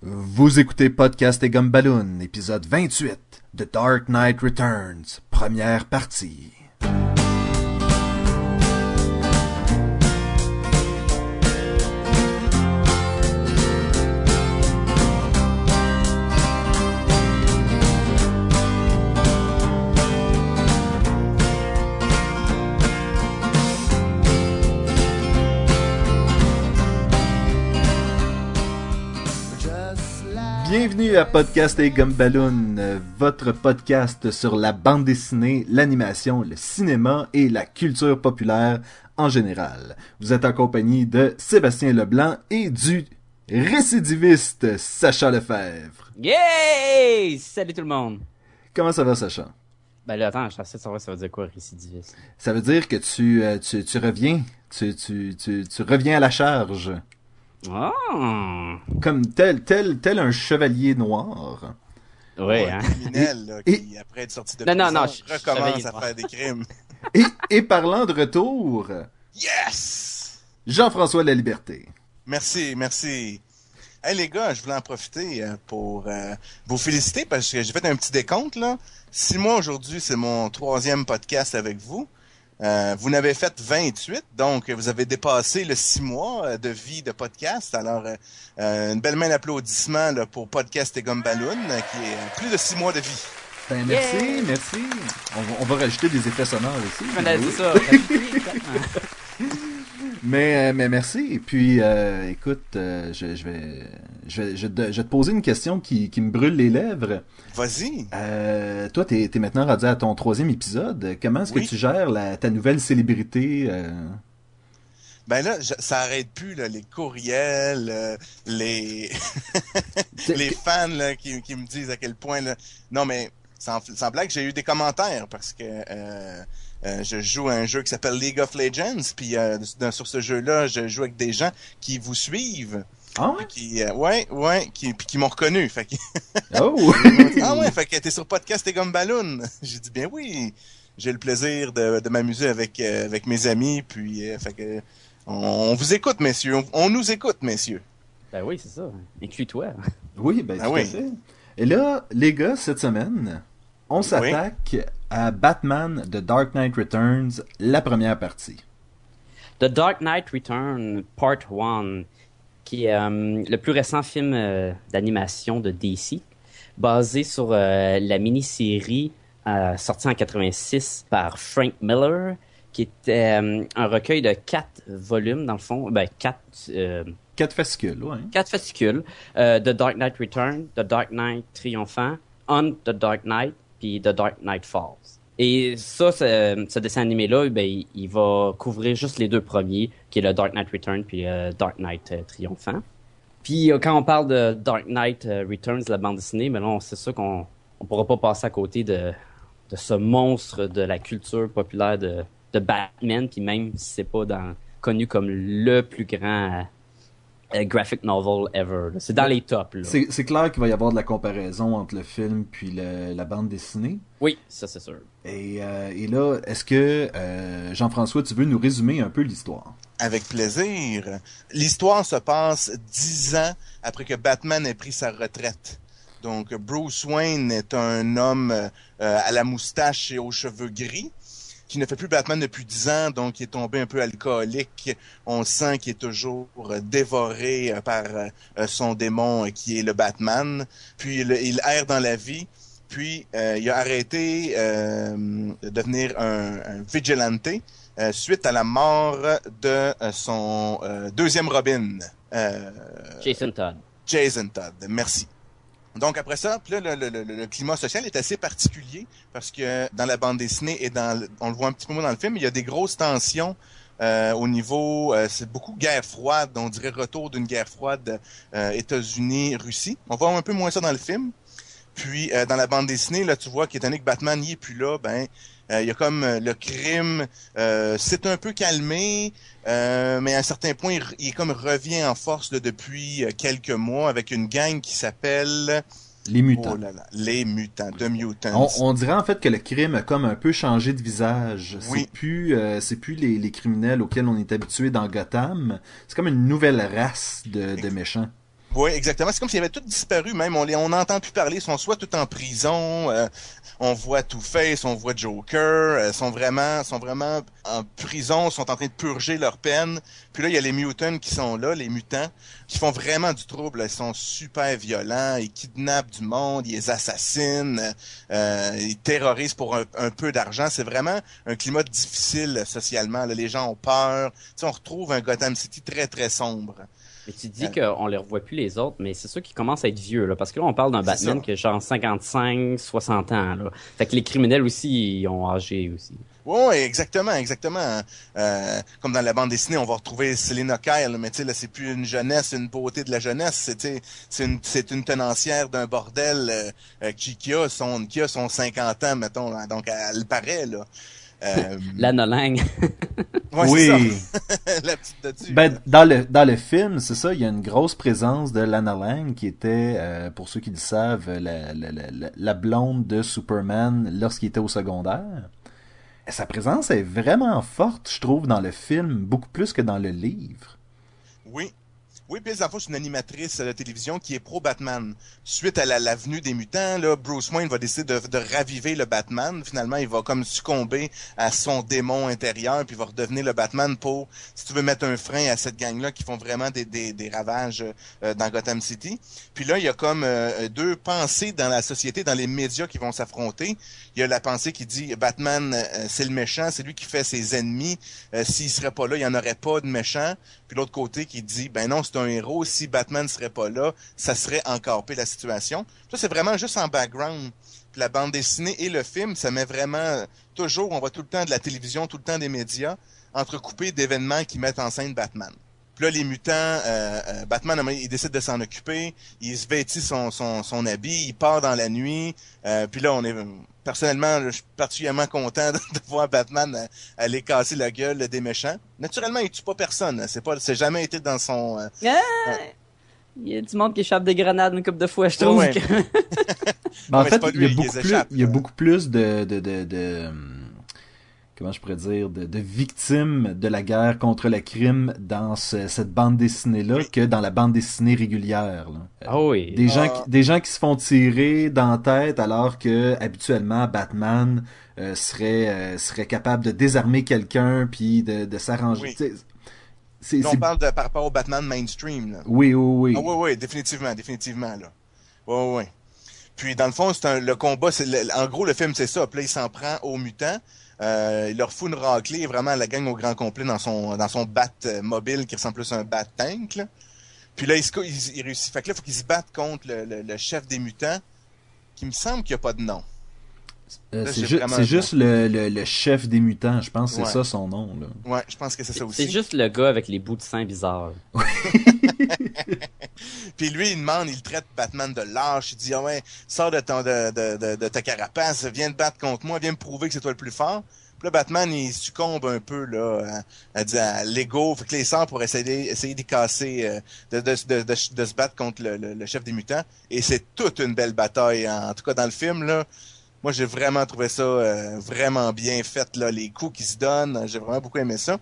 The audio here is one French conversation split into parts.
Vous écoutez Podcast et Gumballoon, épisode 28 The Dark Knight Returns, première partie. Bienvenue à Podcast et Gumballoon, votre podcast sur la bande dessinée, l'animation, le cinéma et la culture populaire en général. Vous êtes en compagnie de Sébastien Leblanc et du récidiviste Sacha Lefebvre. Yay! Salut tout le monde! Comment ça va Sacha? Ben là, attends, je suis savoir ça veut dire quoi récidiviste? Ça veut dire que tu, euh, tu, tu reviens, tu, tu, tu, tu reviens à la charge. Oh! Comme tel, tel, tel un chevalier noir. Ouais, hein? criminel, là, qui, après être sorti de Non, prison, non, je- recommence à faire des crimes. Et, et parlant de retour, Yes! Jean-François La Liberté. Merci, merci. Hey les gars, je voulais en profiter euh, pour euh, vous féliciter parce que j'ai fait un petit décompte là. Six mois aujourd'hui, c'est mon troisième podcast avec vous. Euh, vous n'avez fait 28, donc vous avez dépassé le six mois euh, de vie de podcast. Alors, euh, euh, une belle main d'applaudissement là, pour Podcast et Gumballoon, euh, qui est plus de six mois de vie. Ben, merci, Yeah. merci. On, va- on va rajouter des effets sonores ici. Je m'en dit ça. Mais, euh, mais merci. Et puis, euh, écoute, euh, je, je vais, je, vais, je, vais te- je vais te poser une question qui, qui me brûle les lèvres. Vas-y. Euh, toi, t'es es maintenant rendu à ton troisième épisode. Comment est-ce Oui. que tu gères la, ta nouvelle célébrité? Ben là, je- ça arrête plus là, les courriels, euh, les les fans là, qui, qui me disent à quel point là. Non mais sans, sans blague, j'ai eu des commentaires parce que euh, euh, je joue à un jeu qui s'appelle League of Legends, puis euh, dans- sur ce jeu-là, je joue avec des gens qui vous suivent, Ah puis qui euh, ouais ouais, qui puis qui m'ont reconnu. Fait que, Oh! ah ouais, fait que t'es sur podcast et comme ballon. J'ai dit bien oui. J'ai le plaisir de, de m'amuser avec euh, avec mes amis, puis euh, fait que on, on vous écoute, messieurs. On, on nous écoute, messieurs. Ben oui, c'est ça. Inclus-toi. Oui, ben Ah tout à oui. fait. Et là, les gars, cette semaine, on s'attaque à Batman The Dark Knight Returns, la première partie. The Dark Knight Return Part 1, qui est euh, le plus récent film euh, d'animation de DC, basé sur euh, la mini-série euh, sortie en 86 par Frank Miller, qui était euh, un recueil de quatre volumes, dans le fond, ben quatre... euh, Quatre fascicules, ouais. quatre fascicules. Euh, The Dark Knight Return, The Dark Knight Triomphant, On the Dark Knight, puis The Dark Knight Falls. Et ça, ce, dessin animé-là, ben, il, va couvrir juste les deux premiers, qui est le Dark Knight Return puis le Dark Knight euh, Triomphant. Puis euh, quand on parle de Dark Knight euh, Returns, la bande dessinée, là, c'est sûr qu'on on pourra pas passer à côté de, de ce monstre de la culture populaire de, Batman, puis même si c'est pas connu comme le plus grand euh, graphic novel ever. C'est dans les tops. C'est c'est clair qu'il va y avoir de la comparaison entre le film puis le- la bande dessinée. Oui, ça c'est sûr. Et, euh, et là, est-ce que euh, Jean-François, tu veux nous résumer un peu l'histoire? Avec plaisir. L'histoire se passe dix ans après que Batman ait pris sa retraite. Donc, Bruce Wayne est un homme euh, à la moustache et aux cheveux gris qui ne fait plus Batman depuis dix ans, donc il est tombé un peu alcoolique. On sent qu'il est toujours dévoré euh, par euh, son démon qui est le Batman. Puis il, il erre dans la vie. Puis euh, il a arrêté euh, de devenir un, un vigilante euh, suite à la mort de son deuxième Robin, Jason Todd. Jason Todd. Merci. Donc après ça, là, le, le- climat social est assez particulier parce que dans la bande dessinée et dans, on le voit un petit peu moins dans le film, il y a des grosses tensions euh, au niveau, euh, c'est beaucoup guerre froide, on dirait retour d'une guerre froide euh, États-Unis-Russie. On voit un peu moins ça dans le film. Puis dans la bande dessinée, là, tu vois qu'étant donné que Batman n'y est plus là, ben il y a comme euh, le crime, euh, c'est un peu calmé, euh, mais à un certain point, il, il comme revient en force là, depuis euh, quelques mois avec une gang qui s'appelle Les mutants. oh là là, les mutants, The Mutants. On, on dirait en fait que le crime a comme un peu changé de visage. Oui. C'est plus, euh, c'est plus les, les criminels auxquels on est habitué dans Gotham. C'est comme une nouvelle race de, de méchants. Oui, exactement. C'est comme s'ils avaient tous disparu, même. On les, on n'entend plus parler. Ils sont soit tout en prison. euh, on voit Two-Face, on voit Joker. euh, sont vraiment, sont vraiment en prison. Sont en train de purger leur peine. Puis là, il y a les mutants qui sont là, les mutants, qui font vraiment du trouble. Ils sont super violents. Ils kidnappent du monde. Ils les assassinent. euh, ils terrorisent pour un, peu d'argent. C'est vraiment un climat difficile euh, socialement. là. Les gens ont peur. On retrouve un Gotham City très, très sombre. Mais tu dis qu'on les revoit plus les autres, mais c'est ceux qui commencent à être vieux, là. Parce que là, on parle d'un Batman ça. qui a genre 55, 60 ans, là. Fait que les criminels aussi, ils ont âgé aussi. Oui, exactement, exactement. Euh, comme dans la bande dessinée, on va retrouver Selena Kyle, mais tu sais, là, c'est plus une jeunesse, une beauté de la jeunesse. C'est, une, c'est une tenancière d'un bordel euh, euh, qui, qui a son, qui a son 50 ans, mettons. là. Donc, elle, paraît, là. Euh, Lana Lang. ouais, oui. la petite dessus. Ben, dans le dans le film, c'est ça, il y a une grosse présence de Lana Lang qui était, euh, pour ceux qui le savent, la, la, la, la- la blonde de Superman lorsqu'il était au secondaire. Et sa présence est vraiment forte, je trouve, dans le film, beaucoup plus que dans le livre. Oui. Oui, puis Zafo, c'est une animatrice de télévision qui est pro-Batman. Suite à la, la venue des mutants, là, Bruce Wayne va décider de, de raviver le Batman. Finalement, il va comme succomber à son démon intérieur, puis il va redevenir le Batman pour, si tu veux, mettre un frein à cette gang-là qui font vraiment des, des, des ravages euh, dans Gotham City. Puis là, il y a comme euh, deux pensées dans la société, dans les médias qui vont s'affronter. Il y a la pensée qui dit Batman, euh, c'est le méchant, c'est lui qui fait ses ennemis. Euh, S'il serait pas là, il y en aurait pas de méchant. Puis l'autre côté qui dit ben non, c'est héros. Si Batman serait pas là, ça serait encore pire la situation. Ça c'est vraiment juste en background. Puis la bande dessinée et le film, ça met vraiment toujours, on voit tout le temps de la télévision, tout le temps des médias, entrecoupés d'événements qui mettent en scène Batman. Puis là, les mutants, euh, euh, Batman, il décide de s'en occuper. Il se vêtit son habit, il part dans la nuit. Euh, puis là, on est personnellement, je suis particulièrement content de, voir Batman euh, aller casser la gueule des méchants. Naturellement, il tue pas personne. C'est pas, c'est jamais été dans son. euh, Il y a du monde qui échappe des grenades une couple de fois, je trouve. Ouais. que- Ben, en mais fait, il y a beaucoup plus, il y a beaucoup plus de, de, de, de, comment je pourrais dire, de, de victimes de la guerre contre le crime dans ce- cette bande dessinée-là que dans la bande dessinée régulière. là. Euh, Ah oui. Des gens, Ah. qui, des gens qui se font tirer dans la tête alors que habituellement Batman euh, serait euh, serait capable de désarmer quelqu'un puis de, de s'arranger. Oui. C'est- on parle de, par rapport au Batman mainstream. Là. Oui, oui, oui. Ah oui, oui, définitivement, définitivement, là. Oui, oui, oui. Puis, dans le fond, c'est un, le combat, c'est, le- en gros, le film, c'est ça. Puis là, il s'en prend aux mutants. Euh, il leur fout une raclée, vraiment, la gang au grand complet dans son, dans son bat euh, mobile qui ressemble plus à un bat tank. Puis là, il, il, il réussit. Fait que là, faut qu'il se batte contre le, le- le chef des mutants, qui me semble qu'il n'y a pas de nom. Euh, c'est ju- juste le, le, le chef des mutants, je pense que c'est Ouais. ça son nom. Là. Ouais, je pense que c'est ça aussi. C'est juste le gars avec les bouts de sein bizarres. Puis lui, il demande, il traite Batman de lâche. Il dit, ah ouais, sors de, ton, de, de, de, de ta carapace, viens te battre contre moi, viens me prouver que c'est toi le plus fort. Puis là, Batman, il succombe un peu là, à, à, à l'ego. Fait que il sort pour essayer, essayer d'y casser, euh, de, de, de, de, de se battre contre le, le, le chef des mutants. Et c'est toute une belle bataille. En, tout cas, dans le film, là, moi, j'ai vraiment trouvé ça euh, vraiment bien fait, là, les coups qui se donnent. J'ai vraiment beaucoup aimé ça.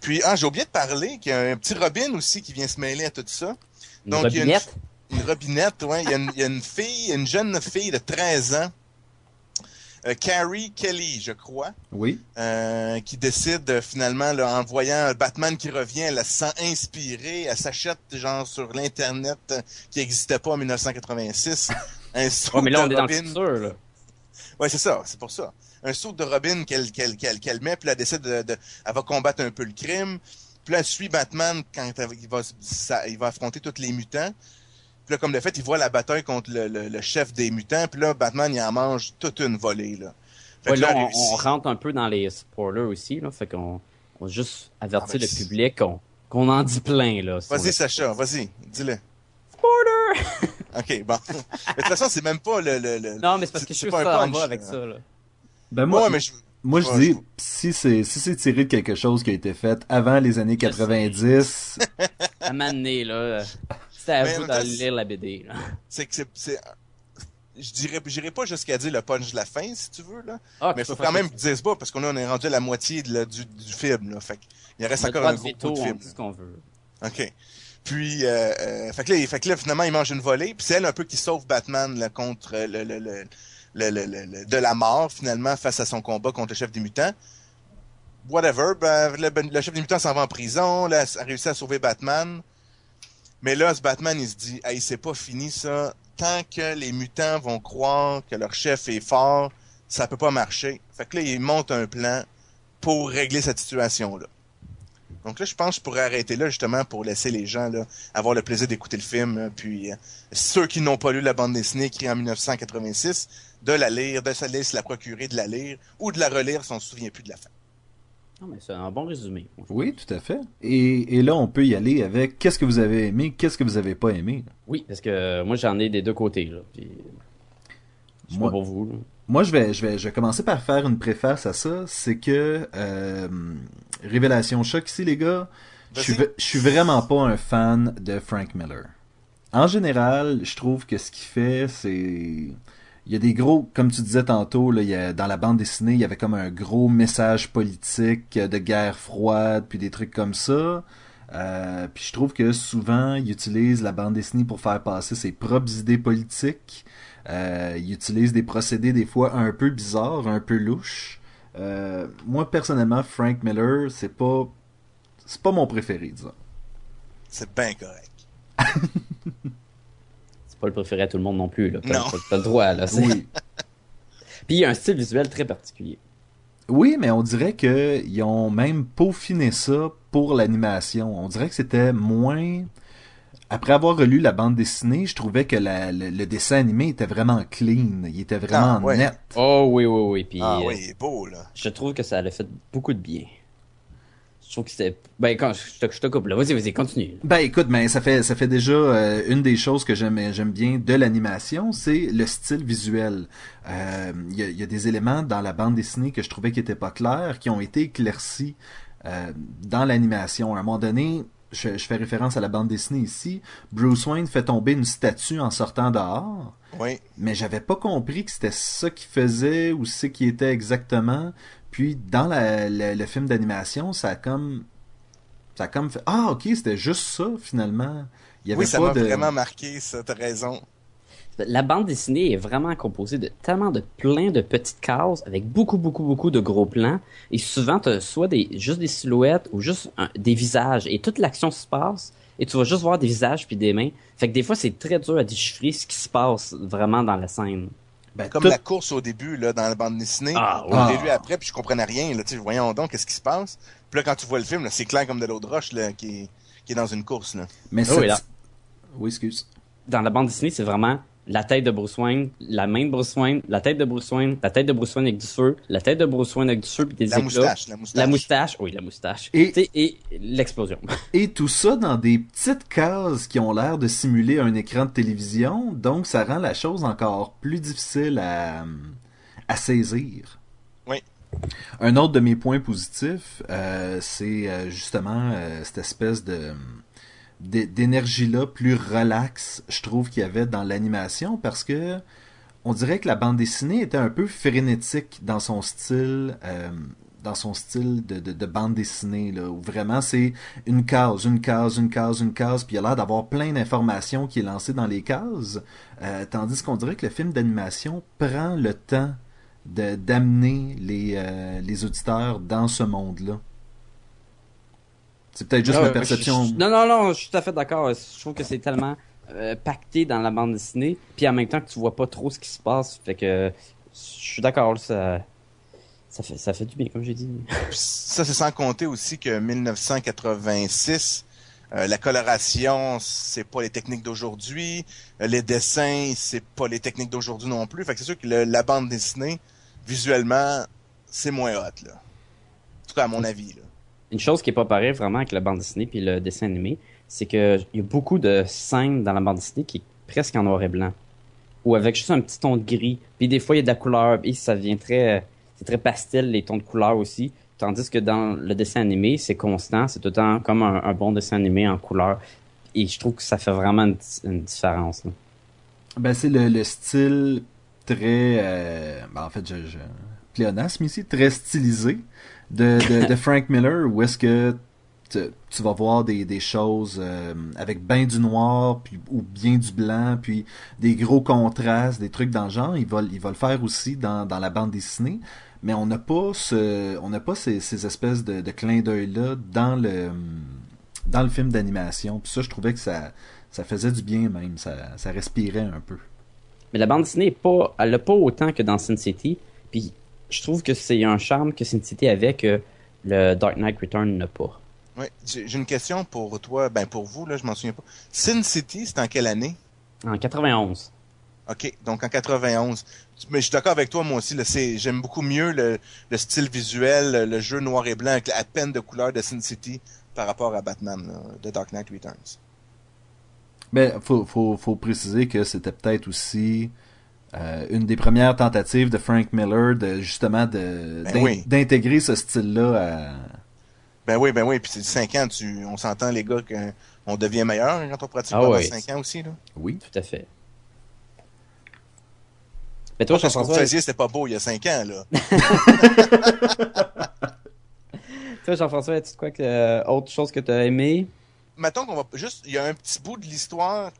Puis, ah, j'ai oublié de parler qu'il y a un petit Robin aussi qui vient se mêler à tout ça. Une Donc, il y a une- robinette? Une robinette, ouais. Il y, a une, il y a une fille, une jeune fille de 13 ans, euh, Carrie Kelly, je crois, Oui. euh, qui décide euh, finalement, là, en voyant Batman qui revient, elle se sent inspirée, elle s'achète genre sur l'internet qui n'existait pas en 1986. Un Ouais, mais là, on est dans le Robin. futur, là. Ouais, c'est ça, c'est pour ça. Un saut de Robin qu'elle met, puis là, elle décide de, de- elle va combattre un peu le crime. Puis là, elle suit Batman quand il va, ça- il va affronter tous les mutants. Puis là, comme de fait, il voit la bataille contre le, le- le chef des mutants. Puis là, Batman, il en mange toute une volée, là. Ouais, là, on, rentre un peu dans les spoilers aussi, là. Fait qu'on on juste avertir Ah, ben, le public qu'on en dit plein, Vas-y, le- Sacha, vas-y, dis-le. OK, bon. Mais de toute façon, c'est même pas le... le, le- Non, mais c'est parce que je c'est suis pas un punch, avec là. ça, là. Ben moi, Ouais, mais je... moi je dis, si c'est si c'est tiré de quelque chose qui a été fait avant les années 90, À m'amener, là. C'était à Mais vous d'aller lire la BD, là. c'est que c'est... c'est- Je dirais, j'irais pas jusqu'à dire le punch de la fin, si tu veux, là. Ah, Mais il faut quand même ça. dire pas, parce qu'on on est rendu à la moitié de la- du, du film, là. Fait il reste On encore un de gros bout de on film. dit ce qu'on veut. OK. Puis, euh, euh, fait, que là, fait que là, finalement, il mange une volée. Puis c'est elle un peu qui sauve Batman là, contre le, le, le, le, le, de la mort, finalement, face à son combat contre le chef des mutants. Whatever, ben, le, chef des mutants s'en va en prison, là, a réussi à sauver Batman. Mais là, ce Batman, il se dit, hey, c'est pas fini ça. Tant que les mutants vont croire que leur chef est fort, ça peut pas marcher. Fait que là, il monte un plan pour régler cette situation-là. Donc là, je pense que je pourrais arrêter là justement pour laisser les gens là, avoir le plaisir d'écouter le film. Puis euh, ceux qui n'ont pas lu la bande dessinée écrite en 1986, de la lire, de se laisser la procurer, de la lire ou de la relire si on se souvient plus de la fin. Non, mais c'est un bon résumé. Oui, tout à fait. Et, et, là, on peut y aller avec qu'est-ce que vous avez aimé, qu'est-ce que vous avez pas aimé. Oui, parce que moi, j'en ai des deux côtés. Là, puis... Je moi, pas pour vous. Là. Moi, je vais, je vais, je vais commencer par faire une préface à ça. C'est que euh, révélation choc ici, les gars. Je suis, je suis vraiment pas un fan de Frank Miller. En général, je trouve que ce qu'il fait, c'est il y a des gros, comme tu disais tantôt, là, il y a, dans la bande dessinée, il y avait comme un gros message politique de guerre froide, puis des trucs comme ça. Euh, puis je trouve que souvent, il utilise la bande dessinée pour faire passer ses propres idées politiques. Euh, il utilise des procédés des fois un peu bizarres, un peu louches. Euh, moi personnellement, Frank Miller, c'est pas c'est pas mon préféré, disons. C'est bien correct. c'est pas le préféré à tout le monde non plus, là. Non. T'as le droit, là. Oui. Puis il y a un style visuel très particulier. Oui, mais on dirait qu'ils ont même peaufiné ça pour l'animation. On dirait que c'était moins après avoir relu la bande dessinée, je trouvais que le, dessin animé était vraiment clean. Il était vraiment ah, net. Oh oui, oui, oui. Puis, ah oui, il est beau, là. Je trouve que ça a fait beaucoup de bien. Je trouve que c'était... Ben, quand je te, je te coupe, là. Vas-y, vas-y, continue. Ben, écoute, ben, ça fait, ça fait déjà euh, une des choses que j'aime, j'aime bien de l'animation, c'est le style visuel. Euh, il y, a, des éléments dans la bande dessinée que je trouvais qui étaient pas clairs, qui ont été éclaircis euh, dans l'animation. À un moment donné, je, fais référence à la bande dessinée ici, Bruce Wayne fait tomber une statue en sortant dehors. Oui. Mais j'avais pas compris que c'était ça qu'il faisait ou ce qui était exactement. Puis dans le film d'animation, ça a comme ça a comme fait ah ok c'était juste ça finalement. Il y avait oui, ça m'a vraiment marqué, ça, t'as raison. La bande dessinée est vraiment composée de tellement de plein de petites cases avec beaucoup, beaucoup, beaucoup de gros plans. Et souvent, tu as soit des, juste des silhouettes ou juste des visages. Et toute l'action se passe et tu vas juste voir des visages puis des mains. Fait que des fois, c'est très dur à déchiffrer ce qui se passe vraiment dans la scène. Ben, comme la course au début, là, dans la bande dessinée. Ah, On l'a lu après, puis je comprenais rien, là, tu voyons donc, qu'est-ce qui se passe? Puis là, quand tu vois le film, c'est clair comme de l'eau de roche, là, qui est, qui est dans une course, là. Mais oh, là. Oui, excuse. Dans la bande dessinée, c'est vraiment la tête de Bruce Wayne, la main de Bruce Wayne, la tête de Bruce Wayne, la tête de Bruce Wayne avec du feu, la tête de Bruce Wayne avec du feu puis des la Moustache, la moustache. La moustache, oui, la moustache. Et, et l'explosion. Et tout ça dans des petites cases qui ont l'air de simuler un écran de télévision, donc ça rend la chose encore plus difficile à, à saisir. Oui. Un autre de mes points positifs, euh, c'est euh, justement euh, cette espèce de d'énergie-là plus relaxe, je trouve qu'il y avait dans l'animation parce que on dirait que la bande dessinée était un peu frénétique dans son style euh, dans son style de, de, bande dessinée là où vraiment c'est une case une case une case une case puis il a l'air d'avoir plein d'informations qui est lancées dans les cases euh, tandis qu'on dirait que le film d'animation prend le temps d'amener les euh, les auditeurs dans ce monde là c'est peut-être juste ma perception. non, non, non, je suis tout à fait d'accord. Je trouve que c'est tellement euh, pacté dans la bande dessinée, puis en même temps que tu vois pas trop ce qui se passe. Fait que je suis d'accord, ça, ça, fait, ça fait du bien, comme j'ai dit. ça, c'est sans compter aussi que 1986, euh, la coloration, c'est pas les techniques d'aujourd'hui. Euh, les dessins, c'est pas les techniques d'aujourd'hui non plus. Fait que c'est sûr que la bande dessinée, visuellement, c'est moins hot, là. En tout cas, à mon avis, là une chose qui est pas pareille vraiment avec la bande dessinée puis le dessin animé, c'est que il y a beaucoup de scènes dans la bande dessinée qui est presque en noir et blanc ou avec juste un petit ton de gris. Puis des fois il y a de la couleur et ça devient très c'est très pastel les tons de couleur aussi. Tandis que dans le dessin animé, c'est constant, c'est tout le temps comme un, bon dessin animé en couleur. Et je trouve que ça fait vraiment une, différence. Ben c'est le, style très, euh, ben, en fait, je, je pléonasme ici, très stylisé de, de, Frank Miller où est-ce que tu, tu vas voir des, des choses euh, avec bien du noir puis, ou bien du blanc, puis des gros contrastes, des trucs dans le genre. Il va, il va le faire aussi dans, dans la bande dessinée, mais on n'a pas ce, on n'a pas ces, ces espèces de, de clins d'œil là dans le dans le film d'animation. Puis ça, je trouvais que ça, ça faisait du bien même, ça, ça respirait un peu. Mais la bande dessinée est pas, elle a pas autant que dans Sin City. Puis je trouve que c'est un charme que Sin City avait que le Dark Knight Return n'a pas. Ouais, j'ai une question pour toi, ben pour vous, là, je m'en souviens pas. Sin City, c'est en quelle année? En 91. OK, donc en 91. Mais je suis d'accord avec toi, moi aussi. J'aime beaucoup mieux le, le style visuel, le, jeu noir et blanc avec à peine de couleur de Sin City par rapport à Batman, là, de Dark Knight Returns. Mais faut, faut, faut préciser que c'était peut-être aussi euh, une des premières tentatives de Frank Miller de justement de Ben oui. d'intégrer ce style-là à. Ben oui, ben oui, puis c'est 5 ans, tu, on s'entend les gars qu'on devient meilleur quand on pratique Ah pendant oui. 5 ans aussi. Là. Oui. Tout à fait. Mais toi, Toi, ce que vous faisiez, c'était pas beau il y a 5 ans, là. toi, Jean-François, as-tu quoi que, euh, autre chose que tu as aimé? Mettons qu'on va juste, il y a un petit bout de l'histoire,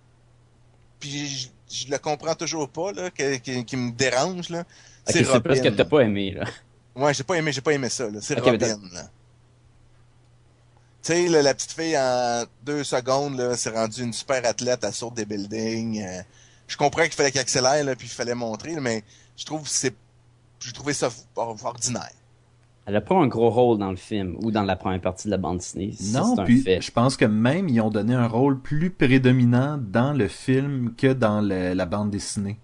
puis je, je le comprends toujours pas, là, qui, qui me dérange, là. Ok, C'est c'est plus que t'as pas aimé, là. Ouais, j'ai pas aimé, j'ai pas aimé ça, là. C'est Ok, mais Robin, là. Tu sais, la petite fille, en deux secondes, là, s'est rendue une super athlète, elle saute des buildings. euh, je comprends qu'il fallait qu'elle accélère, là, puis il fallait montrer, là, mais je trouve que c'est, j'ai trouvé ça or- ordinaire. Elle a pas un gros rôle dans le film ou dans la première partie de la bande dessinée. Ça, Non, un puis fait. je pense que même ils ont donné un rôle plus prédominant dans le film que dans le- la bande dessinée.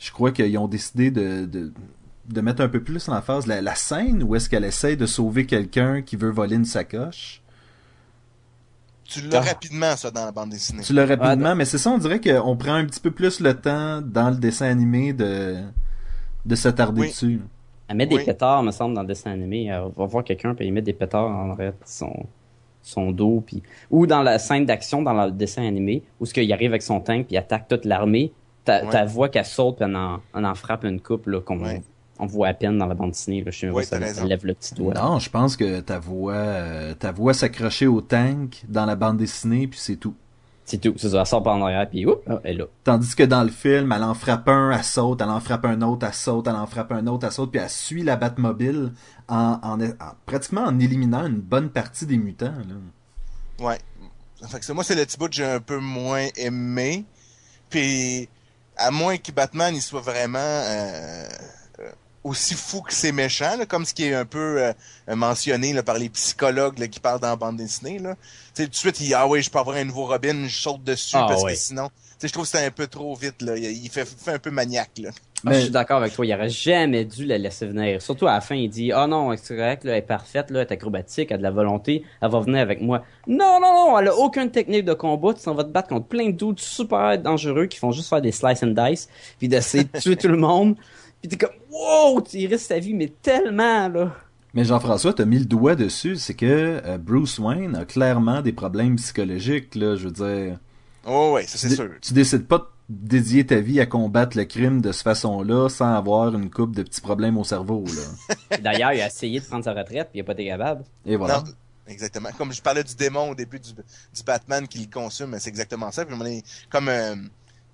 Je crois qu'ils ont décidé de, de, de mettre un peu plus en phase la, la scène où est-ce qu'elle essaie de sauver quelqu'un qui veut voler une sacoche. Tu l'as rapidement, ça, dans la bande dessinée. Tu l'as rapidement, Ah, mais c'est ça, on dirait qu'on prend un petit peu plus le temps dans le dessin animé de, de s'attarder Oui. dessus. Elle met des Oui. pétards, me semble, dans le dessin animé. Elle va voir quelqu'un, puis il met des pétards en de son, son dos. Puis... Ou dans la scène d'action, dans le dessin animé, où ce qu'il arrive avec son tank, puis il attaque toute l'armée. Ta, Ouais. ta voix qu'elle saute, puis elle en, elle en frappe une coupe, là, qu'on Ouais. on voit à peine dans la bande dessinée. Là. Je sais t'as raison. elle lève le petit doigt. Non, je pense que ta voix, euh, ta voix s'accrochait au tank dans la bande dessinée, puis c'est tout. C'est tout. C'est ça. Elle sort par en arrière, puis oups, elle est là. Tandis que dans le film, elle en frappe un, elle saute, elle en frappe un autre, elle saute, elle en frappe un autre, elle saute, puis elle suit la Batmobile en, en, en- pratiquement en éliminant une bonne partie des mutants. Là. Ouais. Fait que c'est- moi, c'est le petit bout que j'ai un peu moins aimé. Puis, à moins que Batman, il soit vraiment euh, aussi fou que c'est méchant, là, comme ce qui est un peu euh, mentionné là, par les psychologues là, qui parlent dans la bande dessinée. Là. Tu sais, tout de suite, il dit, ah oui, je peux avoir un nouveau Robin, je saute dessus, Ah, parce que sinon... Tu sais, je trouve que c'est un peu trop vite. Là. Il fait, fait un peu maniaque. Là. Ah, Mais- je suis d'accord avec toi, il aurait jamais dû la laisser venir. Surtout à la fin, il dit Ah non, c'est correct, là, elle est parfaite, là, elle est acrobatique, elle a de la volonté, elle va venir avec moi. Non, non, non, elle a aucune technique de combat, tu s'en vas te battre contre plein de doutes super dangereux qui font juste faire des slice and dice, puis d'essayer de tuer tout le monde. Puis t'es comme Wow, tu y risques ta vie, mais tellement là. Mais Jean-François, t'as mis le doigt dessus, c'est que euh, Bruce Wayne a clairement des problèmes psychologiques. Là, je veux dire, Oh ouais, ça c'est sûr. tu décides pas de dédier ta vie à combattre le crime de cette façon-là sans avoir une coupe de petits problèmes au cerveau. Là. D'ailleurs, il a essayé de prendre sa retraite, puis il a pas été capable. Et voilà. Non, exactement. Comme je parlais du démon au début du, du Batman qui le consume, c'est exactement ça. Puis, à un moment donné, comme euh,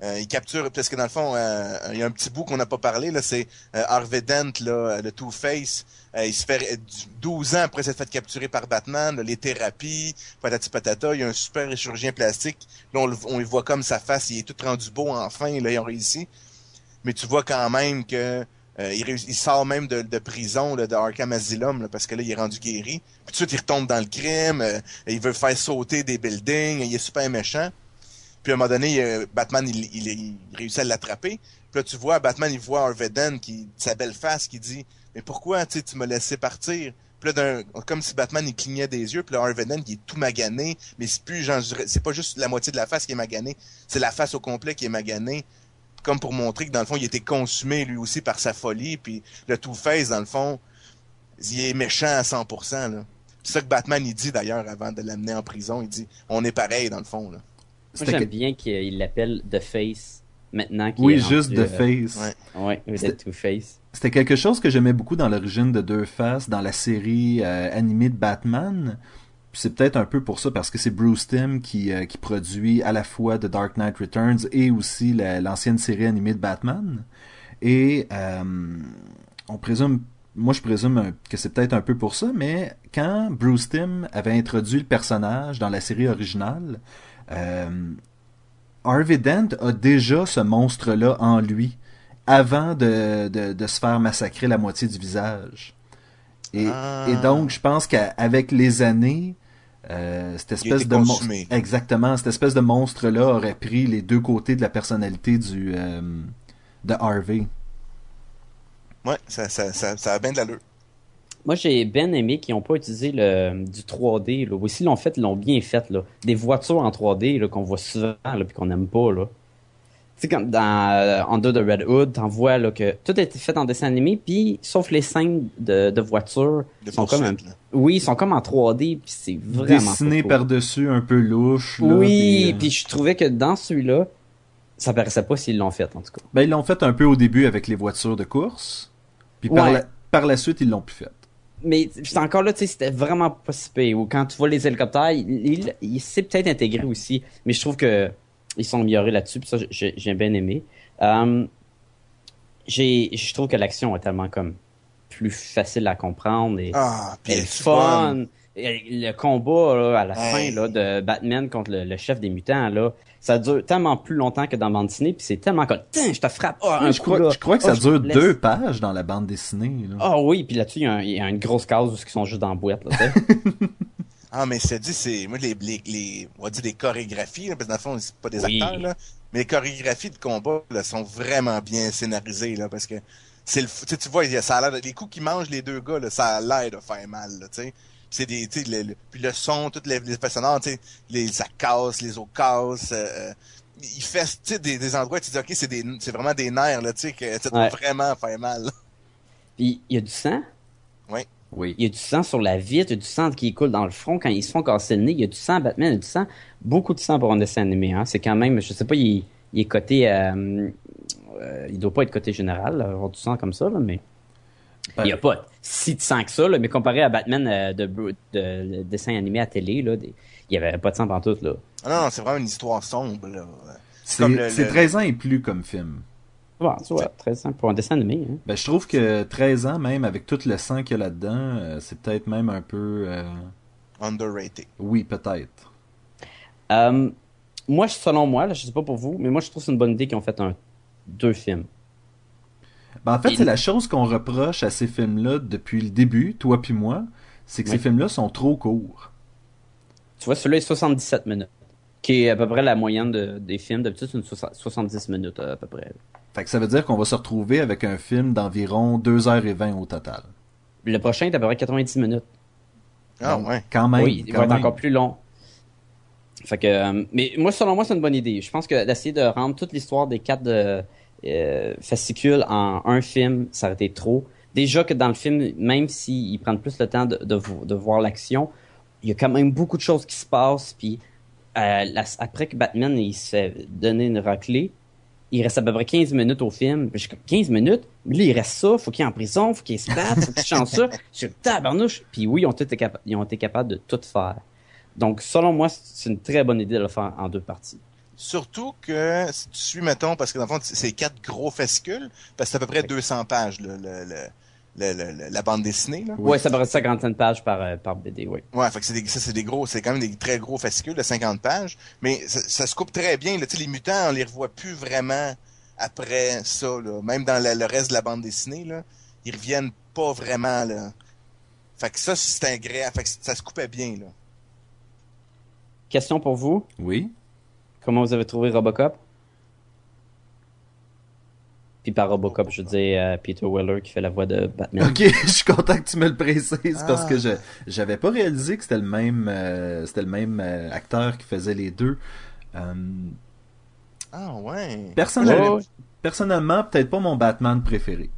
euh, il capture, parce que dans le fond, euh, il y a un petit bout qu'on n'a pas parlé, là, c'est euh, Harvey Dent, là, le Two-Face. Il se fait euh, du- 12 ans après s'être fait capturer par Batman, là, les thérapies, patati patata. Il y a un super chirurgien plastique. Là, on, le- voit comme sa face, il est tout rendu beau enfin, là, ils ont réussi. Mais tu vois quand même que il, il sort même de, de prison là, de Arkham Asylum là, parce que là il est rendu guéri. Puis tout de suite il retombe dans le crime, il veut faire sauter des buildings, il est super méchant. Puis à un moment donné, Batman il, réussit à l'attraper. Puis là tu vois Batman il voit Harvey qui sa belle face qui dit mais pourquoi tu sais, tu m'as laissé partir puis là, comme si Batman il clignait des yeux, puis là, Harvey Dent, est tout magané, mais c'est plus c'est pas juste la moitié de la face qui est maganée, c'est la face au complet qui est maganée comme pour montrer que dans le fond, il était consumé lui aussi par sa folie, puis le Two-Face, dans le fond, il est méchant à 100%. là. C'est ça que Batman, il dit d'ailleurs avant de l'amener en prison, il dit « On est pareil, dans le fond. » là. Moi, C'était j'aime bien qu'il l'appelle The Face maintenant. qu'il Oui, est juste rendu, de euh, face. ouais. Ouais, The C'était- Two-Face. C'était quelque chose que j'aimais beaucoup dans l'origine de Deux Faces, dans la série euh, animée de Batman. c'est peut-être un peu pour ça, parce que c'est Bruce Timm qui, euh, qui produit à la fois The Dark Knight Returns et aussi l'ancienne série animée de Batman. Et euh, on présume, moi je présume que c'est peut-être un peu pour ça, mais quand Bruce Timm avait introduit le personnage dans la série originale, euh, Harvey Dent a déjà ce monstre-là en lui avant de, de, de, se faire massacrer la moitié du visage. Et, Ah. et donc, je pense qu'avec les années, euh, cette espèce de mon- consumé. exactement, cette espèce de monstre-là aurait pris les deux côtés de la personnalité du euh, de Harvey. Ouais, ça, ça, ça, ça a bien de l'allure. Moi, j'ai bien aimé qu'ils n'ont pas utilisé le, du 3D. Là. S'ils l'ont fait, ils l'ont bien fait. Là. Des voitures en 3D là, qu'on voit souvent là, puis qu'on n'aime pas. Là. Tu sais, comme dans euh, Under the Red Hood, t'en vois là, que tout a été fait en dessin animé, puis sauf les scènes de, de voitures, De sont comme là. oui, ils sont comme en 3D, puis c'est vraiment Dessiné par-dessus, un peu louche. là, Oui, euh, puis je trouvais que dans celui-là, ça paraissait pas s'ils l'ont fait, en tout cas. Ben, ils l'ont fait un peu au début avec les voitures de course. Puis par, la, par la suite, ils l'ont plus fait. Mais encore là, tu sais, c'était vraiment pas si pire. Ou quand tu vois les hélicoptères, il, il, il s'est peut-être intégré aussi. Mais je trouve que ils sont améliorés là-dessus. Puis ça, j'ai bien aimé. Euh, j'ai, je trouve que l'action est tellement comme plus facile à comprendre et, Ah, et fun. Et le combat là, à la Hey. fin là, de Batman contre le, le chef des mutants là, ça dure tellement plus longtemps que dans bande dessinée. Puis c'est tellement comme, Tain, je te frappe. Ah, un je, coup, crois, là. je crois que Ah, ça je dure deux pages dans la bande dessinée. Ah oui, puis là-dessus, il y, a y une grosse case où ils sont juste dans la boîte. Là, tu sais. Ah, mais c'est dit, c'est, moi, les, les, les, on va dire les chorégraphies, là, parce que dans le fond, c'est pas des Oui. acteurs, là, mais les chorégraphies de combat, là, sont vraiment bien scénarisées, là, parce que c'est le, f- tu sais, tu vois, il y a- ça a l'air, de- les coups qu'ils mangent, les deux gars, là, ça a l'air de faire mal, là, tu sais. C'est des, tu sais, le, le- puis le son, toutes les, les effets sonores, tu sais, les, ça casse, les os cassent, euh, il fait, tu sais, des, des endroits, tu dis, ok, c'est des, c'est vraiment des nerfs, là, tu sais, que ça Ouais. vraiment faire mal. Puis il y a du sang? Oui. Il y a du sang sur la vitre, il y a du sang qui coule dans le front quand ils se font casser le nez. Il y a du sang, Batman, il y a du sang. Beaucoup de sang pour un dessin animé. Hein. C'est quand même, je sais pas, il, il est coté. Euh, euh, il doit pas être coté général, avoir du sang comme ça, là, mais. Il y a pas si de sang que ça, là, mais comparé à Batman euh, de, de, de dessin animé à télé, il y avait pas de sang tout là. Ah non, non, c'est vraiment une histoire sombre. C'est comme le- c'est le- 13 ans et plus comme film. Bon, tu vois, très simple pour un dessin animé. Hein. Ben, je trouve que 13 ans, même avec tout le sang qu'il y a là-dedans, euh, c'est peut-être même un peu... euh, Underrated. Oui, peut-être. Moi, selon moi, là, je sais pas pour vous, mais moi je trouve que c'est une bonne idée qu'ils ont fait un deux films. Ben, en fait, Et- c'est la chose qu'on reproche à ces films-là depuis le début, toi puis moi, c'est que Oui. ces films-là sont trop courts. Tu vois, celui-là est 77 minutes, qui est à peu près la moyenne de- des films. D'habitude, c'est une soix- 70 minutes à peu près. Fait que ça veut dire qu'on va se retrouver avec un film d'environ 2h20 au total. Le prochain est à peu près 90 minutes. Ah, Donc, ouais. Quand même. oui, il va être encore plus long. Fait que, euh, mais moi, selon moi, c'est une bonne idée. Je pense que d'essayer de rendre toute l'histoire des quatre euh, euh, fascicules en un film, ça aurait été trop. Déjà que dans le film, même s'ils prennent plus le temps de, de, vo- de voir l'action, il y a quand même beaucoup de choses qui se passent. Puis euh, la- après que Batman il se fait donner une raclée, il reste à peu près 15 minutes au film. Puis je suis comme 15 minutes? Là, il reste ça, faut qu'il est en prison, faut qu'il se batte, faut qu'il chante ça. Je tabarnouche. Puis oui, ils ont, tout été capa- ils ont été capables de tout faire. Donc, selon moi, c'est une très bonne idée de le faire en deux parties. Surtout que si tu suis, mettons, parce que dans le fond, c'est quatre gros fascicules, parce que c'est à peu près 200 pages, le, le, le, le- le- le- la bande dessinée. Là. Ouais, ça paraît 50 pages par, euh, par BD, oui. Ouais, fait que c'est des, ça, c'est des gros, c'est quand même des très gros fascicules de 50 pages, mais ça, ça se coupe très bien. Là. Tu sais, les mutants, on les revoit plus vraiment après ça. Là. Même dans la- le reste de la bande dessinée, là, ils reviennent pas vraiment. Là. Fait que ça, c'est agréable. Fait que ça se coupait bien. Là. Question pour vous? Oui. Comment vous avez trouvé Robocop? Puis par Robocop, je dis euh, Peter Weller qui fait la voix de Batman. Ok, je suis content que tu me le précises parce Ah. que je j'avais pas réalisé que c'était le même euh, c'était le même euh, acteur qui faisait les deux. Euh, Ah ouais. personnellement, peut-être pas mon Batman préféré.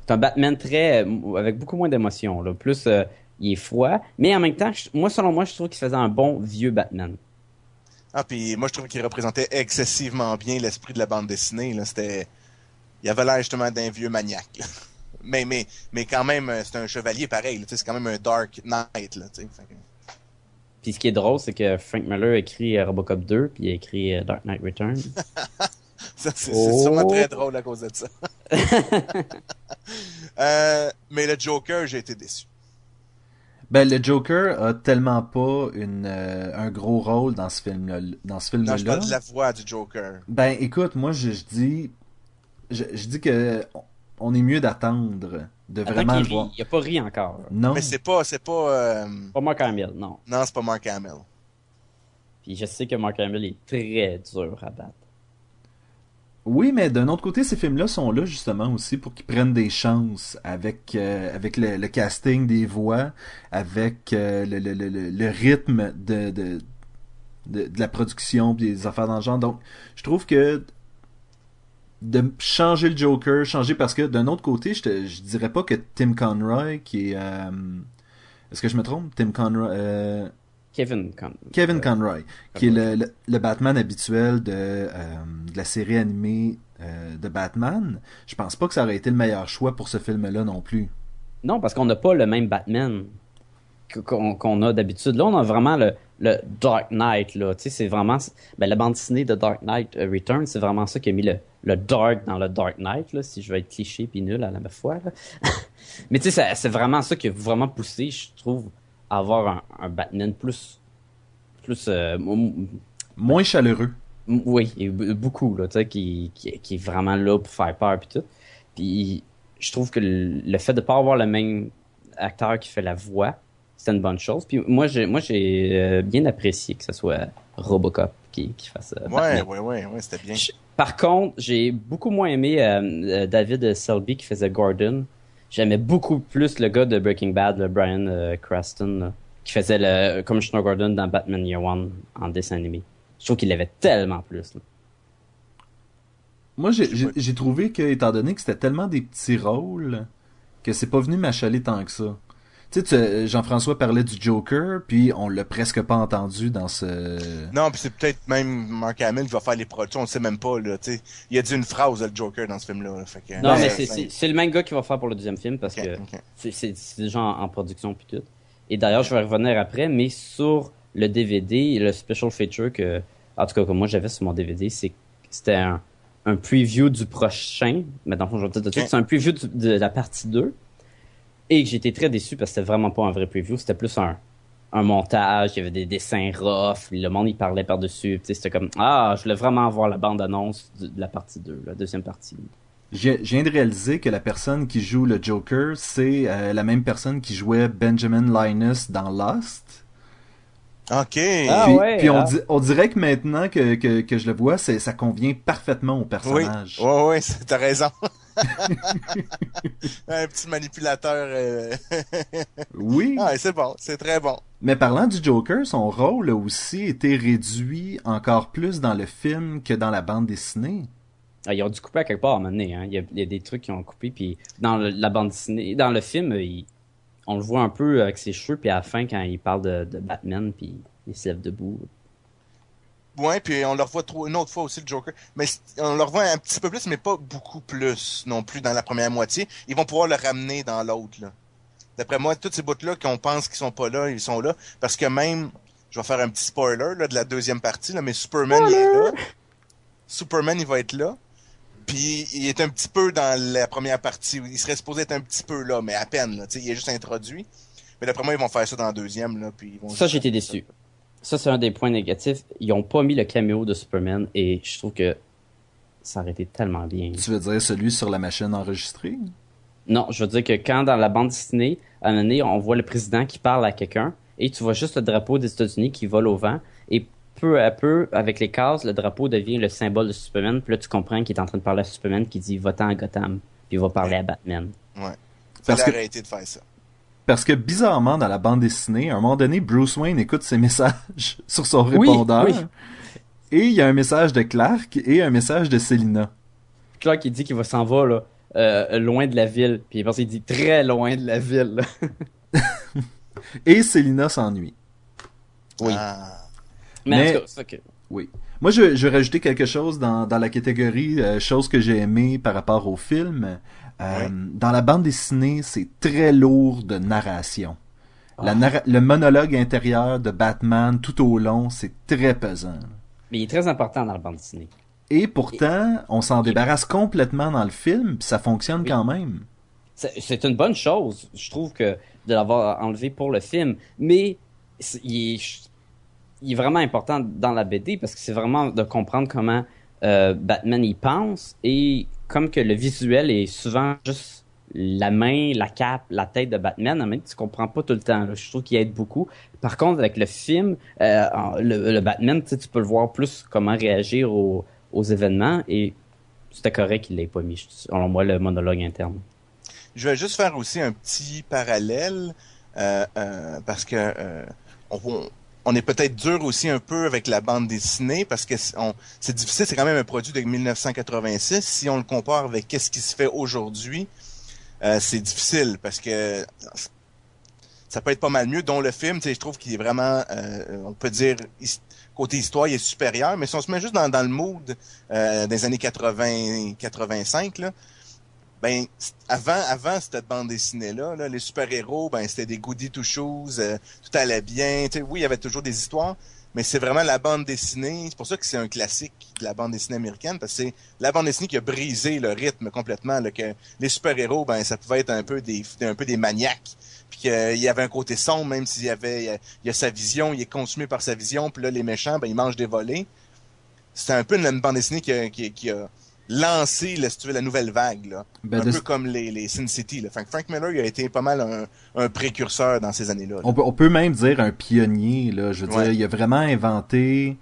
C'est un Batman très avec beaucoup moins d'émotion, là. Plus euh, il est froid, mais en même temps, je- moi selon moi, je trouve qu'il faisait un bon vieux Batman. Ah, puis moi, je trouve qu'il représentait excessivement bien l'esprit de la bande dessinée. Là. C'était... Il avait l'air justement d'un vieux maniaque. là. Mais, mais, mais quand même, euh, c'est un chevalier pareil. là, C'est quand même un Dark Knight. Là, que- Puis ce qui est drôle, c'est que Frank Miller a écrit euh, Robocop 2, puis il a écrit euh, Dark Knight Returns. Ça, c'est c'est sûrement très drôle à cause de ça. Euh, mais le Joker, j'ai été déçu. Ben, le Joker a tellement pas une, euh, un gros rôle dans ce film-là. Dans ce Non, je parle de la voix du Joker. Ben, écoute, moi, je, je dis, je, je dis que on est mieux d'attendre, de Attends vraiment le rit. voir. Il a pas ri encore. Non. Mais c'est pas, c'est pas, euh, Pas Mark Hamill, non. non, c'est pas Mark Hamill. Puis je sais que Mark Hamill est très dur à battre. Oui, mais d'un autre côté, ces films-là sont là justement aussi pour qu'ils prennent des chances avec euh, le, casting des voix, avec euh, le, rythme de, la production des affaires dans le genre. Donc, je trouve que de changer le Joker, changer parce que d'un autre côté, je dirais pas que Tim Conroy, qui est... euh, Est-ce que je me trompe? Tim Conroy... euh, Kevin Con. Kevin Conroy, qui est le, le, le Batman habituel de, euh, de la série animée euh, de Batman, je pense pas que ça aurait été le meilleur choix pour ce film-là non plus. Non, parce qu'on n'a pas le même Batman qu'on a d'habitude. Là, on a vraiment le, le Dark Knight. Là. Tu sais, c'est vraiment... Ben, la bande dessinée de Dark Knight euh, Returns, c'est vraiment ça qui a mis le, le dark dans le Dark Knight, là, si je veux être cliché puis nul à la fois. Là. Mais tu sais, ça- c'est vraiment ça qui a vraiment poussé, je trouve, avoir un, un Batman plus... plus euh, Moins chaleureux. oui, et beaucoup, là, tu sais, qui, qui, qui est vraiment là pour faire peur puis tout. Puis je trouve que le, le fait de pas avoir le même acteur qui fait la voix, c'est une bonne chose. Puis moi, j'ai moi j'ai euh, bien apprécié que ce soit Robocop qui, qui fasse euh, Ouais, ouais, ouais, ouais, c'était bien. Je- Par contre, j'ai beaucoup moins aimé euh, David Selby qui faisait Gordon. J'aimais beaucoup plus le gars de Breaking Bad, le Brian euh, Cranston, là, qui faisait le Commissioner Gordon dans Batman Year One en dessin animé. Je trouve qu'il l'avait tellement plus. là. Moi, j'ai- j'ai j'ai trouvé que, étant donné que c'était tellement des petits rôles, que c'est pas venu m'achaler tant que ça. Tu sais, tu- Jean-François parlait du Joker, puis on l'a presque pas entendu dans ce... Non, puis c'est peut-être même Mark Hamill qui va faire les productions, on le sait même pas, là, tu sais. Il a dit une phrase, le Joker, dans ce film-là, là, fait que... Non, mais c'est- le même gars qui va faire pour le deuxième film parce que c'est- déjà en, en production puis tout. Et d'ailleurs, je vais revenir après, mais sur le DVD, le special feature que, en tout cas, que moi j'avais sur mon DVD, c'est c'était un, un preview du prochain. Mais dans le fond, je vais te dire tout de suite, c'est un preview du- de la partie 2. Et que j'étais très déçu parce que c'était vraiment pas un vrai preview, c'était plus un, un montage, il y avait des dessins rough, le monde il parlait par-dessus, c'était comme ah, je voulais vraiment voir la bande-annonce de, de la partie 2, la deuxième partie. Je je viens de réaliser que la personne qui joue le Joker, c'est euh, la même personne qui jouait Benjamin Linus dans Lost. Ok. Ah puis ouais, puis on, di- on dirait que maintenant que, que, que je le vois, ça convient parfaitement au oui, personnage. ouais, ouais, c'est- t'as raison. Un petit manipulateur. euh, Oui. ah, c'est bon, c'est très bon. Mais parlant du Joker, son rôle a aussi été réduit encore plus dans le film que dans la bande dessinée. Ah, ils ont dû couper à quelque part à un moment donné, hein. il, y a, il y a des trucs qui ont coupé, puis dans le- la bande dessinée, dans le film, il- on le voit un peu avec ses cheveux, puis à la fin, quand il parle de, de Batman, puis il se lève debout. Ouais, puis on le revoit trop, une autre fois aussi, le Joker. Mais on le revoit un petit peu plus, mais pas beaucoup plus non plus dans la première moitié. Ils vont pouvoir le ramener dans l'autre, là. D'après moi, tous ces bouts-là qu'on pense qu'ils sont pas là, ils sont là. Parce que même, je vais faire un petit spoiler là, de la deuxième partie, là, mais Superman, il est là. Superman, il va être là. Puis il est un petit peu dans la première partie. Il serait supposé être un petit peu là, mais à peine. Là, il est juste introduit. Mais d'après moi, ils vont faire ça dans la deuxième. Là, puis ils vont Ça, été déçu. Ça, c'est un des points négatifs. Ils ont pas mis le caméo de Superman, et je trouve que ça aurait été tellement bien. Tu veux dire celui sur la machine enregistrée? Non, je veux dire que quand dans la bande dessinée, à un moment donné, on voit le président qui parle à quelqu'un et tu vois juste le drapeau des États-Unis qui vole au vent et peu à peu, avec les cases, le drapeau devient le symbole de Superman. Puis là, tu comprends qu'il est en train de parler à Superman qui dit votant à Gotham. Puis il va parler à Batman. Ouais. Parce que- arrêter de faire ça. Parce que bizarrement, dans la bande dessinée, à un moment donné, Bruce Wayne écoute ses messages sur son répondeur. oui. Et il y a un message de Clark et un message de Selina. Clark, il dit qu'il va s'en va là, euh, loin de la ville. Puis parce qu'il dit très loin de la ville. Et Selina s'ennuie. Oui. Ah. Mais, Mais- en tout cas, c'est que- Oui. Moi, je, je vais rajouter quelque chose dans, dans la catégorie euh, choses que j'ai aimé par rapport au film. Euh. Dans la bande dessinée, c'est très lourd de narration. La narra- le monologue intérieur de Batman tout au long, c'est très pesant. Mais il est très important dans la bande dessinée. Et pourtant, on s'en débarrasse complètement dans le film, puis ça fonctionne Oui. quand même. C'est une bonne chose, je trouve, que de l'avoir enlevé pour le film. Mais c'est- il est, il est vraiment important dans la BD parce que c'est vraiment de comprendre comment euh, Batman y pense et comme que le visuel est souvent juste la main, la cape, la tête de Batman, mais tu comprends pas tout le temps. Je trouve qu'il aide beaucoup. Par contre, avec le film, euh, le, Batman, tu peux le voir plus comment réagir aux, événements et c'était correct qu'il l'ait pas mis, selon moi, le monologue interne. Je vais juste faire aussi un petit parallèle euh, euh, parce que on, on est peut-être dur aussi un peu avec la bande dessinée parce que c'est difficile, c'est quand même un produit de 1986. Si on le compare avec qu'est-ce qui se fait aujourd'hui, euh, c'est difficile parce que ça peut être pas mal mieux. Dont le film, je trouve qu'il est vraiment, euh, on peut dire côté histoire, il est supérieur. Mais si on se met juste dans, le mood euh, des années 80, 85 là. Ben, avant, avant cette bande dessinée-là, là, les super-héros, ben, c'était des goody two shoes, euh, tout allait bien. Tu sais, oui, il y avait toujours des histoires, mais c'est vraiment la bande dessinée. C'est pour ça que c'est un classique de la bande dessinée américaine, parce que c'est la bande dessinée qui a brisé le rythme complètement. Là, que les super-héros, ben, ça pouvait être un peu des, un peu des maniaques. Puis qu'il y avait un côté sombre, même s'il y avait, il y a, il y a sa vision, il est consumé par sa vision, puis là, les méchants, ben, ils mangent des volets. C'était un peu une bande dessinée qui qui, qui a lancé, là, si tu veux, la nouvelle vague, là. Ben, un de- peu comme les, les Sin City. Là. Frank, Frank Miller il a été pas mal un, un précurseur dans ces années-là. là. on, peut, on peut même dire un pionnier, là. Je veux Ouais. dire, il a vraiment inventé...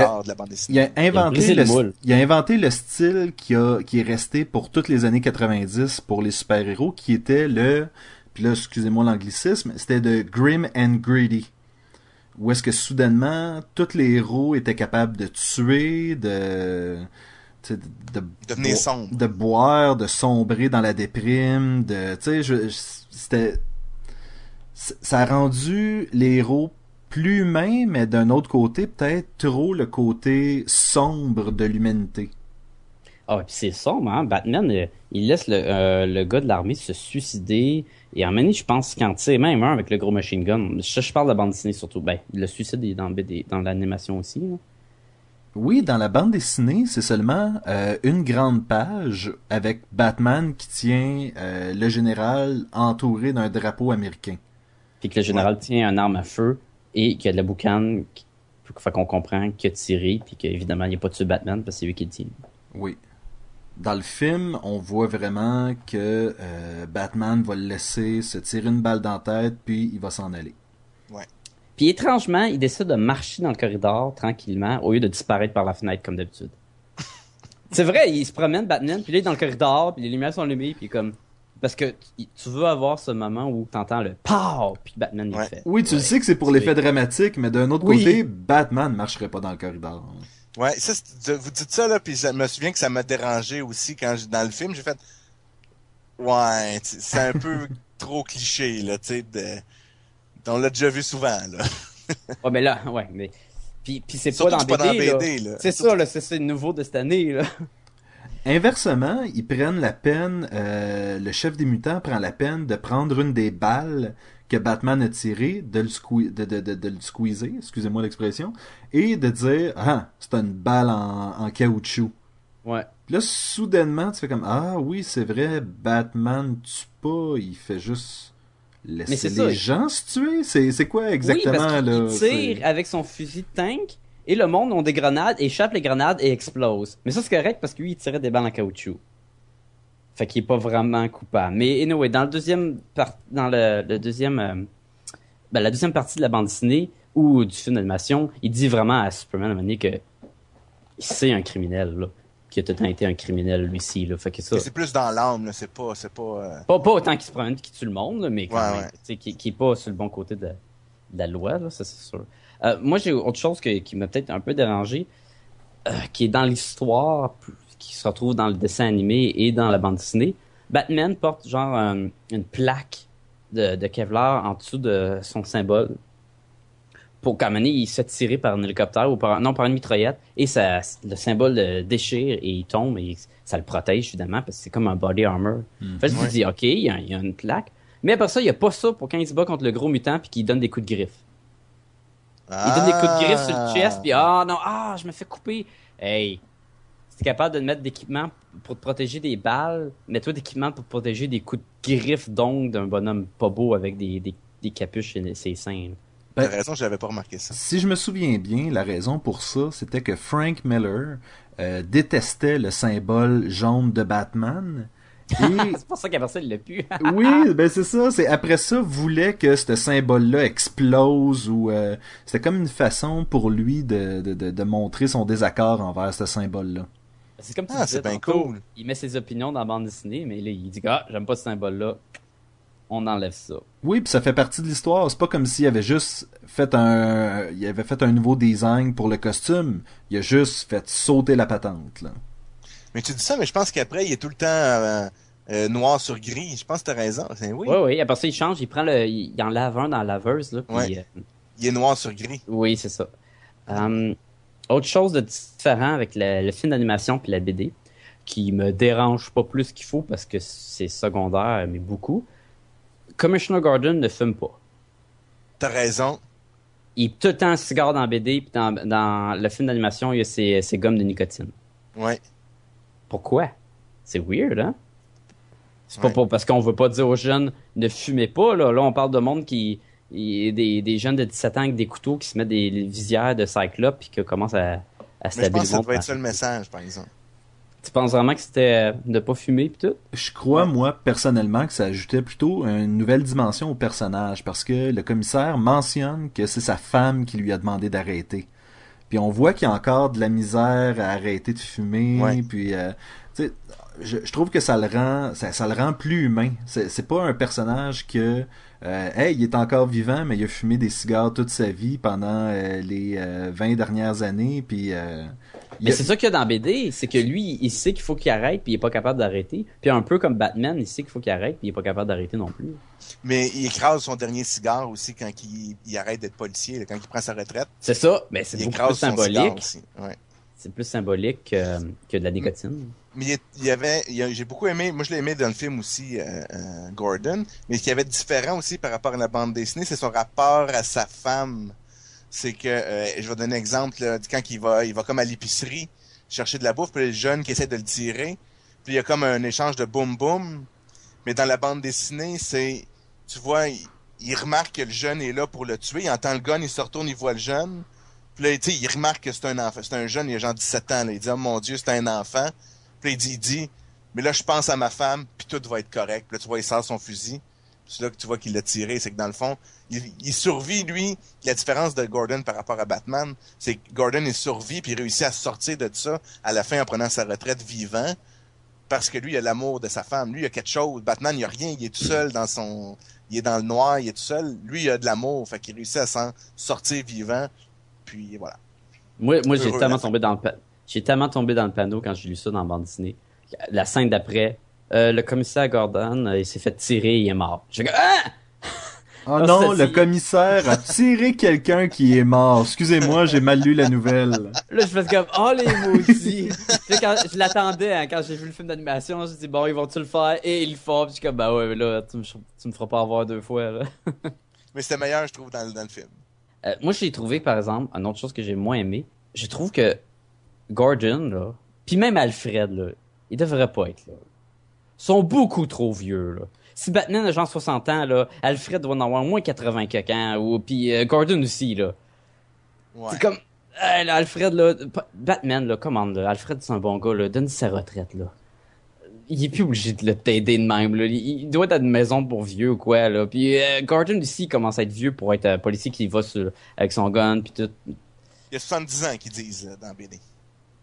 A- l'art de la bande dessinée. Il a inventé, le, il a inventé le style qui, a, qui est resté pour toutes les années 90 pour les super-héros, qui était le... Puis là, excusez-moi l'anglicisme, c'était de grim and greedy. Où est-ce que soudainement, tous les héros étaient capables de tuer, de... tu sais, de, de, Devenir bo- sombre. de boire, de sombrer dans la déprime, de... Tu sais, je- je- c'était... Ça a rendu les héros plus humains, mais d'un autre côté, peut-être trop le côté sombre de l'humanité. Ah, puis c'est sombre, hein. Batman, euh, il laisse le, euh, le gars de l'armée se suicider. Et en je pense qu'il en tire même un avec le gros machine gun. Je, je parle de la bande dessinée surtout. Ben, le suicide est dans, dans l'animation aussi. là. Oui, dans la bande dessinée, c'est seulement euh, une grande page avec Batman qui tient euh, le général entouré d'un drapeau américain. Puis que le général tient un arme à feu et qu'il y a de la boucane. qui- Fait qu'on comprend qu'il a tiré. Puis qu'évidemment, il n'y a pas tué Batman parce que c'est lui qui le tient. Oui. Dans le film, on voit vraiment que euh, Batman va le laisser se tirer une balle dans la tête, puis il va s'en aller. Puis étrangement, il décide de marcher dans le corridor tranquillement au lieu de disparaître par la fenêtre comme d'habitude. C'est vrai, il se promène Batman, puis là il est dans le corridor, puis les lumières sont allumées, puis comme parce que tu tu veux avoir ce moment où t'entends le pow, puis Batman il Ouais. fait. Oui, tu le sais que c'est pour l'effet dramatique, mais d'un autre Oui. côté, Batman ne marcherait pas dans le corridor. Ouais, ça, vous dites ça, là, puis je me souviens que ça m'a dérangé aussi quand je, dans le film, j'ai fait, ouais, c'est un peu trop cliché, là, tu sais, de... on l'a déjà vu souvent, là. Ouais, mais là, ouais, mais puis puis c'est pas dans pas BD, là. BD, là. C'est ça là, c'est c'est nouveau de cette année là. Inversement, ils prennent la peine, euh, le chef des mutants prend la peine de prendre une des balles que Batman a tirées, de le, squee- de, de, de, de le squeezer, excusez-moi l'expression, et de dire Ah, c'est une balle en, en caoutchouc. Ouais. Puis là, soudainement, tu fais comme Ah oui, c'est vrai, Batman tue pas, il fait juste laisser les ça. gens se tuer? C'est, c'est quoi exactement oui, parce il C'est- tire avec son fusil de tank et le monde ont des grenades, échappe les grenades et explose. Mais ça c'est correct parce que lui il tirait des balles en caoutchouc. Fait qu'il est pas vraiment coupable. Mais anyway, dans le deuxième par- dans le, le deuxième euh, ben, la deuxième partie de la bande dessinée ou du film d'animation, il dit vraiment à Superman à un moment donné que c'est un criminel là, qui a tout le temps été un criminel lui ci là. Fait que ça C'est plus dans l'âme, là, c'est pas, c'est pas, euh, pas, pas autant qu'il se promène qu'il tue le monde, là, mais quand Ouais, même, qui, qui est pas sur le bon côté de, de la loi, là, ça c'est sûr. Euh, moi, j'ai autre chose que- qui m'a peut-être un peu dérangé, euh, qui est dans l'histoire, qui se retrouve dans le dessin animé et dans la bande dessinée. Batman porte genre une plaque de, de Kevlar en dessous de son symbole. Pour qu'à il se fait tirer par un hélicoptère ou par, non, par une mitraillette et ça, le symbole déchire et il tombe et ça le protège évidemment parce que c'est comme un body armor. Hmm. Fait que je me Ouais. dis, OK, il y, a, il y a une plaque. Mais après ça, il y a pas ça pour quand il se bat contre le gros mutant puis qu'il donne des coups de griffe. Il donne des coups de griffe sur le chest puis ah non, ah, je me fais couper. Hey, si t'es capable de mettre d'équipement pour te protéger des balles, mets-toi d'équipement pour te protéger des coups de griffe d'ongles d'un bonhomme pas beau avec des, des, des capuches et ses seins. T'as raison, j'avais pas remarqué ça. Si je me souviens bien, la raison pour ça, c'était que Frank Miller euh, détestait le symbole jaune de Batman. Et... c'est pour ça qu'après ça, il l'a pu. oui, ben c'est ça. C'est après ça voulait que ce symbole-là explose ou euh, c'était comme une façon pour lui de, de, de, de montrer son désaccord envers ce symbole-là. C'est comme tu Ah, disais c'est bien cool. Il met ses opinions dans la bande dessinée, mais là, il dit ah, j'aime pas ce symbole-là. On enlève ça. Oui, puis ça fait partie de l'histoire. C'est pas comme s'il avait juste fait un, il avait fait un nouveau design pour le costume. Il a juste fait sauter la patente. Là. Mais tu dis ça, mais je pense qu'après, il est tout le temps euh, euh, noir sur gris. Je pense que t'as raison. C'est- Oui, Oui, oui. Après ça, il change, il prend le, il, il en lave un dans la laveuse, là. Ouais. euh, il est noir sur gris. oui, c'est ça. Euh, autre chose de différent avec le, le film d'animation puis la BD, qui me dérange pas plus qu'il faut parce que c'est secondaire, mais beaucoup. Commissioner Gordon ne fume pas. T'as raison. Il est tout le temps cigare dans BD, puis dans, dans le film d'animation, il y a ses, ses gommes de nicotine. Ouais. Pourquoi? C'est weird, hein? C'est Ouais. pas pour- parce qu'on veut pas dire aux jeunes ne fumez pas, là. Là, on parle de monde qui. des, des jeunes de 17 ans avec des couteaux qui se mettent des visières de cyclope puis qui commencent à, à Mais je pense que ça devait être ça le message, par exemple. Tu penses vraiment que c'était euh, de pas fumer pis tout? Je crois, moi, personnellement, que ça ajoutait plutôt une nouvelle dimension au personnage, parce que le commissaire mentionne que c'est sa femme qui lui a demandé d'arrêter. Puis on voit qu'il y a encore de la misère à arrêter de fumer, Ouais. puis euh, tu sais, je, je trouve que ça le rend, ça, ça le rend plus humain. C'est pas un personnage que, euh, hey, il est encore vivant, mais il a fumé des cigares toute sa vie pendant euh, les euh, 20 dernières années, puis euh, Mais a- c'est ça qu'il y a dans BD, c'est que lui, il sait qu'il faut qu'il arrête puis il est pas capable d'arrêter. Puis un peu comme Batman, il sait qu'il faut qu'il arrête puis il est pas capable d'arrêter non plus. Mais il écrase son dernier cigare aussi quand il, il arrête d'être policier, quand il prend sa retraite. C'est ça, mais c'est beaucoup plus symbolique. Ouais. C'est plus symbolique que, que de la nicotine. Mais il y avait, j'ai beaucoup aimé, moi je l'ai aimé dans le film aussi, euh, euh, Gordon, mais ce qui avait différent aussi par rapport à la bande dessinée, c'est son rapport à sa femme. C'est que, euh, je vais donner un exemple, là, quand il va, il va comme à l'épicerie chercher de la bouffe, puis le jeune qui essaie de le tirer, puis il y a comme un échange de boum boum, mais dans la bande dessinée, c'est, tu vois, il, il remarque que le jeune est là pour le tuer, il entend le gun, il se retourne, il voit le jeune, puis là, tu sais, il remarque que c'est un enfant, c'est un jeune, il a genre 17 ans, là, il dit, oh mon dieu, c'est un enfant, puis il dit, il dit, mais là, je pense à ma femme, puis tout va être correct. Puis là, tu vois, il sort son fusil. C'est là que tu vois qu'il l'a tiré. C'est que dans le fond, il, il survit, lui. La différence de Gordon par rapport à Batman, c'est que Gordon est survit, puis il réussit à sortir de ça à la fin en prenant sa retraite vivant. Parce que lui, il a l'amour de sa femme. Lui, il a quelque chose. Batman, il a rien. Il est tout seul dans son... Il est dans le noir, il est tout seul. Lui, il a de l'amour. Fait qu'il réussit à s'en sortir vivant. Puis voilà. Moi, moi j'ai tellement tombé dans le j'ai tellement tombé dans le panneau quand j'ai lu ça dans la bande dessinée. La scène d'après, euh, le commissaire Gordon, euh, il s'est fait tirer, il est mort. J'ai dit ah! Oh non, le commissaire a tiré quelqu'un qui est mort. Excusez-moi, j'ai mal lu la nouvelle. Là, je fais comme oh les maudits. Tu sais, quand je l'attendais hein, quand j'ai vu le film d'animation, je me suis dit bon ils vont-tu le faire? Et ils le font. Puis je suis comme bah ouais mais là tu me, tu me feras pas avoir deux fois là. Mais c'était meilleur, je trouve, dans, le- dans le film. Euh, moi, j'ai trouvé, par exemple, une autre chose que j'ai moins aimé. Je trouve que Gordon, là, puis même Alfred, là, il devrait pas être là. Sont beaucoup trop vieux, là. Si Batman a genre 60 ans, là, Alfred doit en avoir moins 80 quelques ans, ou puis euh, Gordon aussi, là. Ouais. C'est comme, là, Alfred, là, Batman, là, commande, là, Alfred, c'est un bon gars, là, donne sa retraite, là. Il est plus obligé de le t'aider de même, là. Il, doit être à une maison pour vieux ou quoi, là. Puis euh, Gordon aussi il commence à être vieux pour être euh, policier qui va sur, avec son gun, puis tout. Il y a 70 ans qu'ils disent euh, dans BD.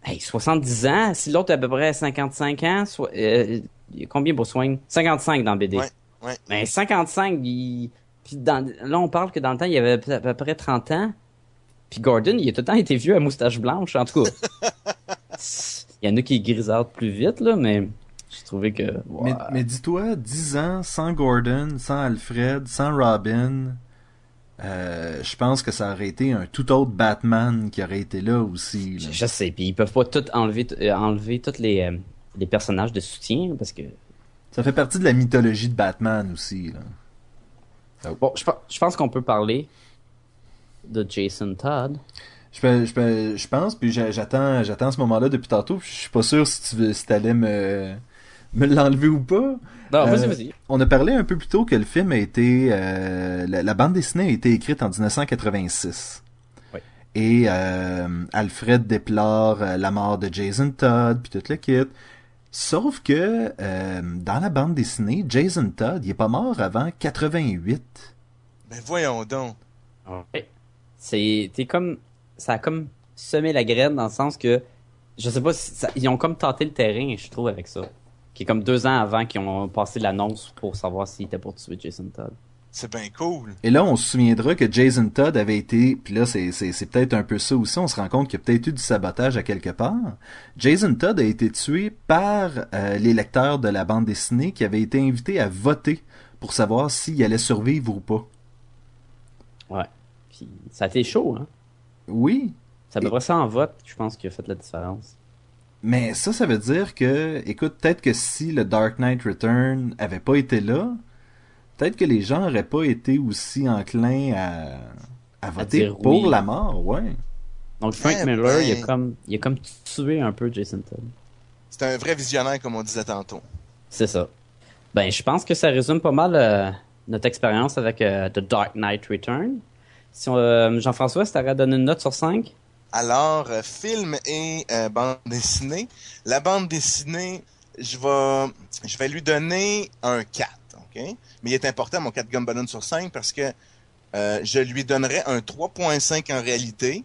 Hey, 70 ans, si l'autre a à peu près 55 ans, soit, euh, il y a combien pour soigner? 55 dans BD. Ouais, ouais. Mais 55, il... Puis dans... là, on parle que dans le temps, il y avait à peu près 30 ans. Puis Gordon, il a tout le temps été vieux à moustache blanche, en tout cas. il y en a qui grisardent plus vite, là, mais j'ai trouvé que... Mais, dis-toi, 10 ans sans Gordon, sans Alfred, sans Robin, euh, je pense que ça aurait été un tout autre Batman qui aurait été là aussi. là. Je, je sais, puis ils peuvent pas tout enlever, euh, enlever tous les, euh, les personnages de soutien, parce que... Ça fait partie de la mythologie de Batman aussi. Là. Bon, je, je pense qu'on peut parler de Jason Todd. Je, je, pe- je pense, puis j'a- j'attends, j'attends ce moment-là depuis tantôt. puis Je suis pas sûr si tu veux, si t'allais me, me l'enlever ou pas. Non, vas-y, Euh, vas-y. On a parlé un peu plus tôt que le film a été, euh, la, la bande dessinée a été écrite en 1986. Oui. Et euh, Alfred déplore euh, la mort de Jason Todd puis tout le kit. Sauf que euh, dans la bande dessinée, Jason Todd, il est pas mort avant 88. Ben voyons donc. Ouais. C'est, t'es comme, ça a comme semé la graine dans le sens que, je sais pas, si ça- ils ont comme tenté le terrain, je trouve, avec ça. Qui est comme deux ans avant qu'ils ont passé l'annonce pour savoir s'il était pour tuer Jason Todd. C'est bien cool. Et là, on se souviendra que Jason Todd avait été, puis là, c'est, c'est, c'est peut-être un peu ça aussi, on se rend compte qu'il y a peut-être eu du sabotage à quelque part. Jason Todd a été tué par euh, les lecteurs de la bande dessinée qui avaient été invités à voter pour savoir s'il allait survivre ou pas. Ouais. Puis, ça a été chaud, hein? Oui, Ça devrait ça en vote, je pense qu'il a fait la différence. mais ça, ça veut dire que, écoute, peut-être que si le Dark Knight Return avait pas été là, peut-être que les gens auraient pas été aussi enclins à, à voter pour oui. la mort, ouais. Donc, Frank Eh Miller, il ben. a comme, il a comme tué un peu Jason Todd. C'est un vrai visionnaire, comme on disait tantôt. C'est ça. Ben, je pense que ça résume pas mal euh, notre expérience avec euh, The Dark Knight Return. Si on, euh, Jean-François, si t'aurais donné une note sur 5? Alors, euh, film et euh, bande dessinée. La bande dessinée, je vais, je vais lui donner un 4, OK? Mais il est important, mon 4 Gumballoon sur 5, parce que euh, je lui donnerais un 3.5 en réalité,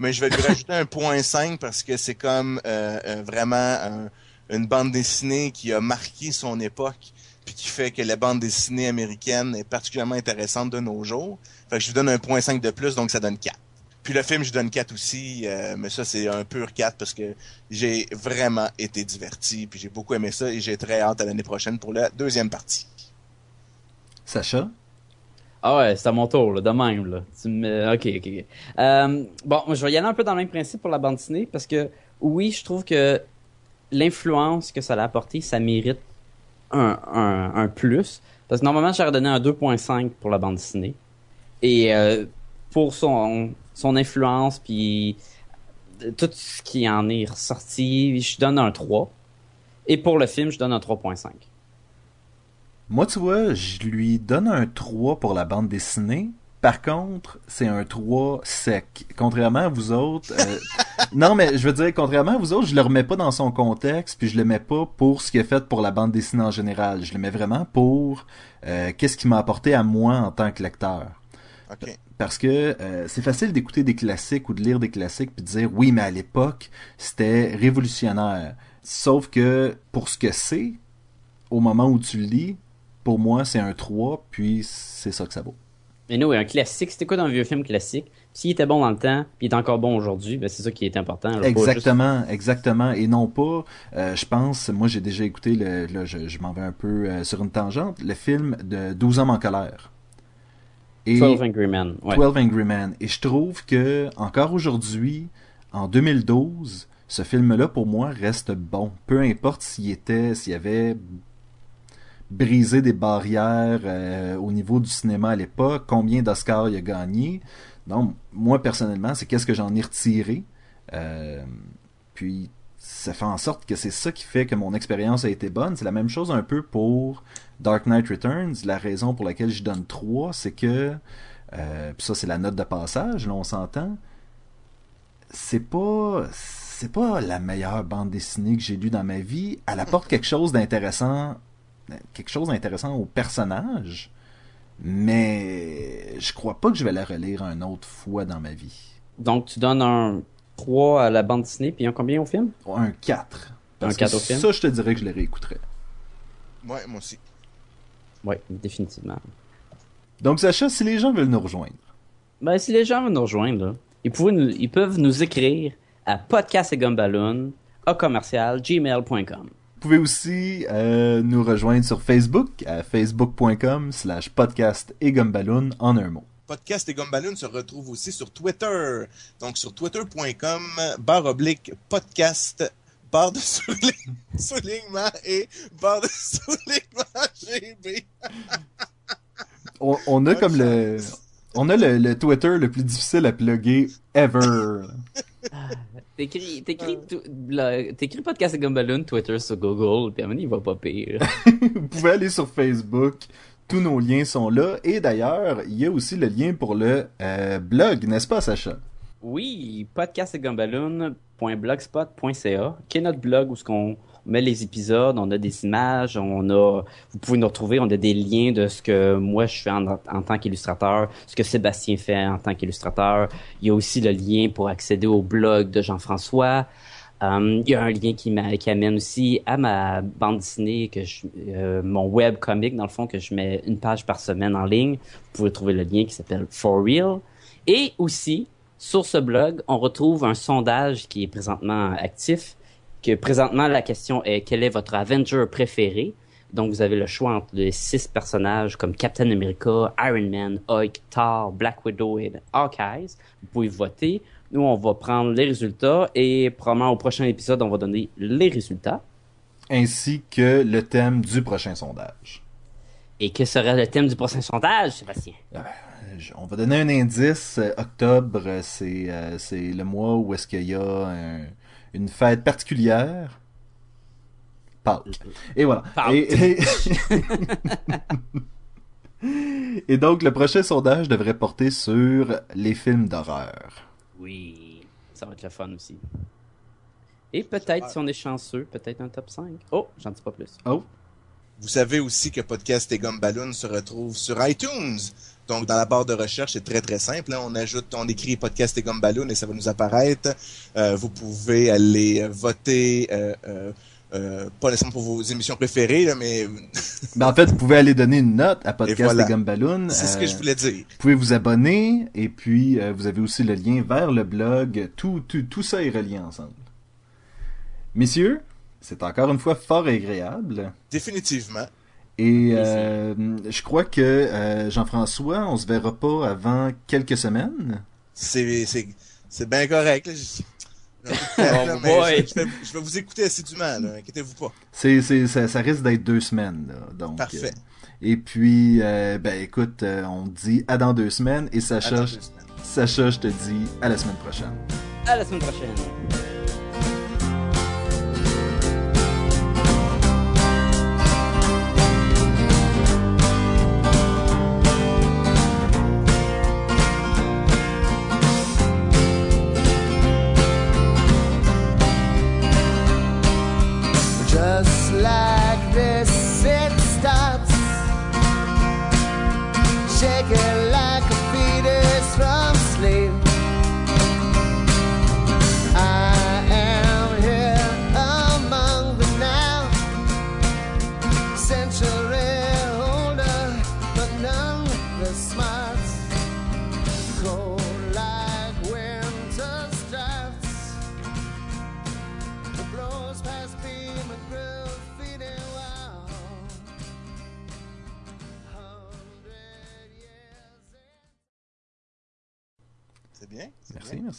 mais je vais lui rajouter un 0.5 parce que c'est comme euh, euh, vraiment un- une bande dessinée qui a marqué son époque, puis qui fait que la bande dessinée américaine est particulièrement intéressante de nos jours. Fait que je lui donne un 0.5 de plus, donc ça donne 4. Puis le film, je donne 4 aussi, euh, mais ça, c'est un pur 4 parce que j'ai vraiment été diverti, puis j'ai beaucoup aimé ça et j'ai très hâte à l'année prochaine pour la deuxième partie. Sacha? Ah ouais, c'est à mon tour, là, de même, là. Tu me... Ok, ok. Euh, bon, je vais y aller un peu dans le même principe pour la bande dessinée, parce que, oui, je trouve que l'influence que ça a apporté, ça mérite un, un, un plus. Parce que normalement, j'aurais donné un 2.5 pour la bande dessinée. Et euh, pour son, son influence, puis euh, tout ce qui en est ressorti, je donne un 3. Et pour le film, je donne un 3.5. Moi, tu vois, je lui donne un 3 pour la bande dessinée. Par contre, c'est un 3 sec. Contrairement à vous autres, euh, non, mais je veux dire, contrairement à vous autres, je le remets pas dans son contexte, puis je le mets pas pour ce qu'il a fait pour la bande dessinée en général. Je le mets vraiment pour euh, qu'est-ce qui m'a apporté à moi en tant que lecteur. Parce que euh, c'est facile d'écouter des classiques ou de lire des classiques puis de dire oui, mais à l'époque, c'était révolutionnaire. Sauf que pour ce que c'est, au moment où tu le lis, pour moi, c'est un 3, puis c'est ça que ça vaut. Mais nous, un classique, si t'écoutes un vieux film classique, s'il était bon dans le temps, puis il est encore bon aujourd'hui, ben c'est ça qui est important. juste- Exactement, exactement. Et non pas, euh, je pense, moi j'ai déjà écouté, le, là, je, je m'en vais un peu euh, sur une tangente, le film de 12 hommes en colère. Et 12 Angry Men. Ouais. 12 Angry Men. Et je trouve que, encore aujourd'hui, en 2012, ce film-là, pour moi, reste bon. Peu importe s'il était, s'il y avait brisé des barrières euh, au niveau du cinéma à l'époque, combien d'Oscars il a gagné. Donc, moi, personnellement, c'est qu'est-ce que j'en ai retiré. Euh, puis, ça fait en sorte que c'est ça qui fait que mon expérience a été bonne. C'est la même chose un peu pour Dark Knight Returns. La raison pour laquelle je donne 3, c'est que, euh, ça c'est la note de passage, là on s'entend, c'est pas, c'est pas la meilleure bande dessinée que j'ai lue dans ma vie. Elle apporte quelque chose d'intéressant, quelque chose d'intéressant au personnage, mais je crois pas que je vais la relire une autre fois dans ma vie. Donc, tu donnes un 3 à la bande dessinée, puis un combien au film? Un 4. Parce Un 4 que au film? Ça, je te dirais que je le réécouterais. Ouais, moi aussi. Oui, définitivement. Donc, Sacha, si les gens veulent nous rejoindre, Ben, si les gens veulent nous rejoindre, là, ils, pouvaient nous- ils peuvent nous écrire à podcast et gumballoon, à commercial, gmail.com. Vous pouvez aussi euh, nous rejoindre sur Facebook à facebook.com slash podcast et gumballoon en un mot. Podcast et Gumballoon se retrouve aussi sur Twitter. Donc sur twitter.com, barre oblique podcast, barre de soulign- soulignement et barre de soulignement GB. On, on a comme le... On a le, le Twitter le plus difficile à plugger ever. T'écris, t'écris, t'écris podcast et Gumballoon, Twitter sur Google, puis à un moment, il va pas pire. Vous pouvez aller sur Facebook. Tous nos liens sont là. Et d'ailleurs, il y a aussi le lien pour le euh, blog, n'est-ce pas, Sacha? Oui, podcastgumballoon.blogspot.ca, qui est notre blog où ce qu'on met les épisodes, on a des images, on a, vous pouvez nous retrouver, on a des liens de ce que moi je fais en, tant qu'illustrateur, ce que Sébastien fait en tant qu'illustrateur. Il y a aussi le lien pour accéder au blog de Jean-François. Euh, il y a un lien qui, qui amène aussi à ma bande dessinée, que je, euh, mon web comic, dans le fond, que je mets une page par semaine en ligne. Vous pouvez trouver le lien qui s'appelle For Real. Et aussi, sur ce blog, on retrouve un sondage qui est présentement actif. Que présentement, la question est quel est votre Avenger préféré? Donc, vous avez le choix entre les six personnages comme Captain America, Iron Man, Hulk, Thor, Black Widow et Hawkeye. Vous pouvez voter. Nous, on va prendre les résultats et probablement au prochain épisode, on va donner les résultats. Ainsi que le thème du prochain sondage. Et que serait le thème du prochain sondage, Sébastien? Euh, je- On va donner un indice. Euh, Octobre, euh, c'est euh, c'est le mois où est-ce qu'il y a un- une fête particulière. Pâques. Et voilà. Pâques. Et, et- Et donc, le prochain sondage devrait porter sur les films d'horreur. Oui, ça va être le fun aussi. Et peut-être, si on est chanceux, peut-être un top 5. Oh, j'en dis pas plus. Oh, Vous savez aussi que Podcast et Gumballoon se retrouve sur iTunes. Donc, dans la barre de recherche, c'est très, très simple. hein. On ajoute, on écrit Podcast et Gumballoon et ça va nous apparaître. Euh, vous pouvez aller voter, euh, euh, pas nécessairement pour vos émissions préférées, là, mais Ben, en fait, vous pouvez aller donner une note à Podcast Et voilà. et Gumballoon. c'est ce que je voulais dire. Vous pouvez vous abonner et puis vous avez aussi le lien vers le blog. Tout, tout, tout ça est relié ensemble. Messieurs, c'est encore une fois fort agréable. Définitivement. Et euh, je crois que euh, Jean-François, on se verra pas avant quelques semaines. C'est, c'est, c'est bien correct. là. Je- Oh mais je, je vais, je vais vous écouter assidûment, inquiétez-vous pas. C'est, c'est, ça, ça risque d'être deux semaines. Là, donc, Parfait. euh, et puis, euh, ben écoute, euh, on dit à dans deux semaines. Et Sacha. Sacha, je te dis à la semaine prochaine. À la semaine prochaine.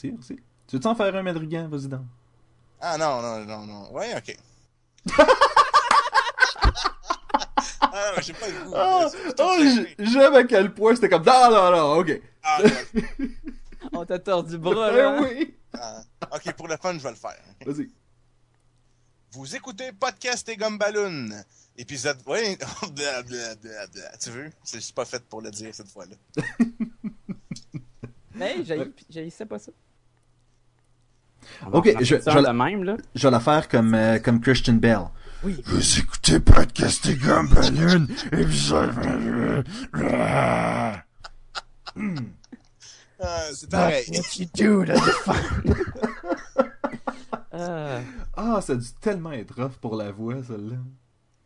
Merci, merci. Tu veux-tu en faire un madrigan? Vas-y donc. Ah non, non, non, non. Ouais, ok. ah non, j'ai pas le goût. Oh, oh, j'aime à quel point c'était comme non non non ok Ah. On t'a tordu le bras, Eh là. hein? oui Ah, ok, pour le fun, je vais le faire. vas-y Vous écoutez Podcast et Gumballoon. Épisode... Oui, tu veux? C'est pas fait pour le dire cette fois-là. Mais j'ai, j'ai, sais pas ça. Ok, je- je- de même, là. je vais la faire comme euh, comme Christian Bell Oui. vous écoutez Podcast et Gumballoon épisode Ah, c'est pareil. you do là Ah. ah ça a dû tellement être rough pour la voix celle-là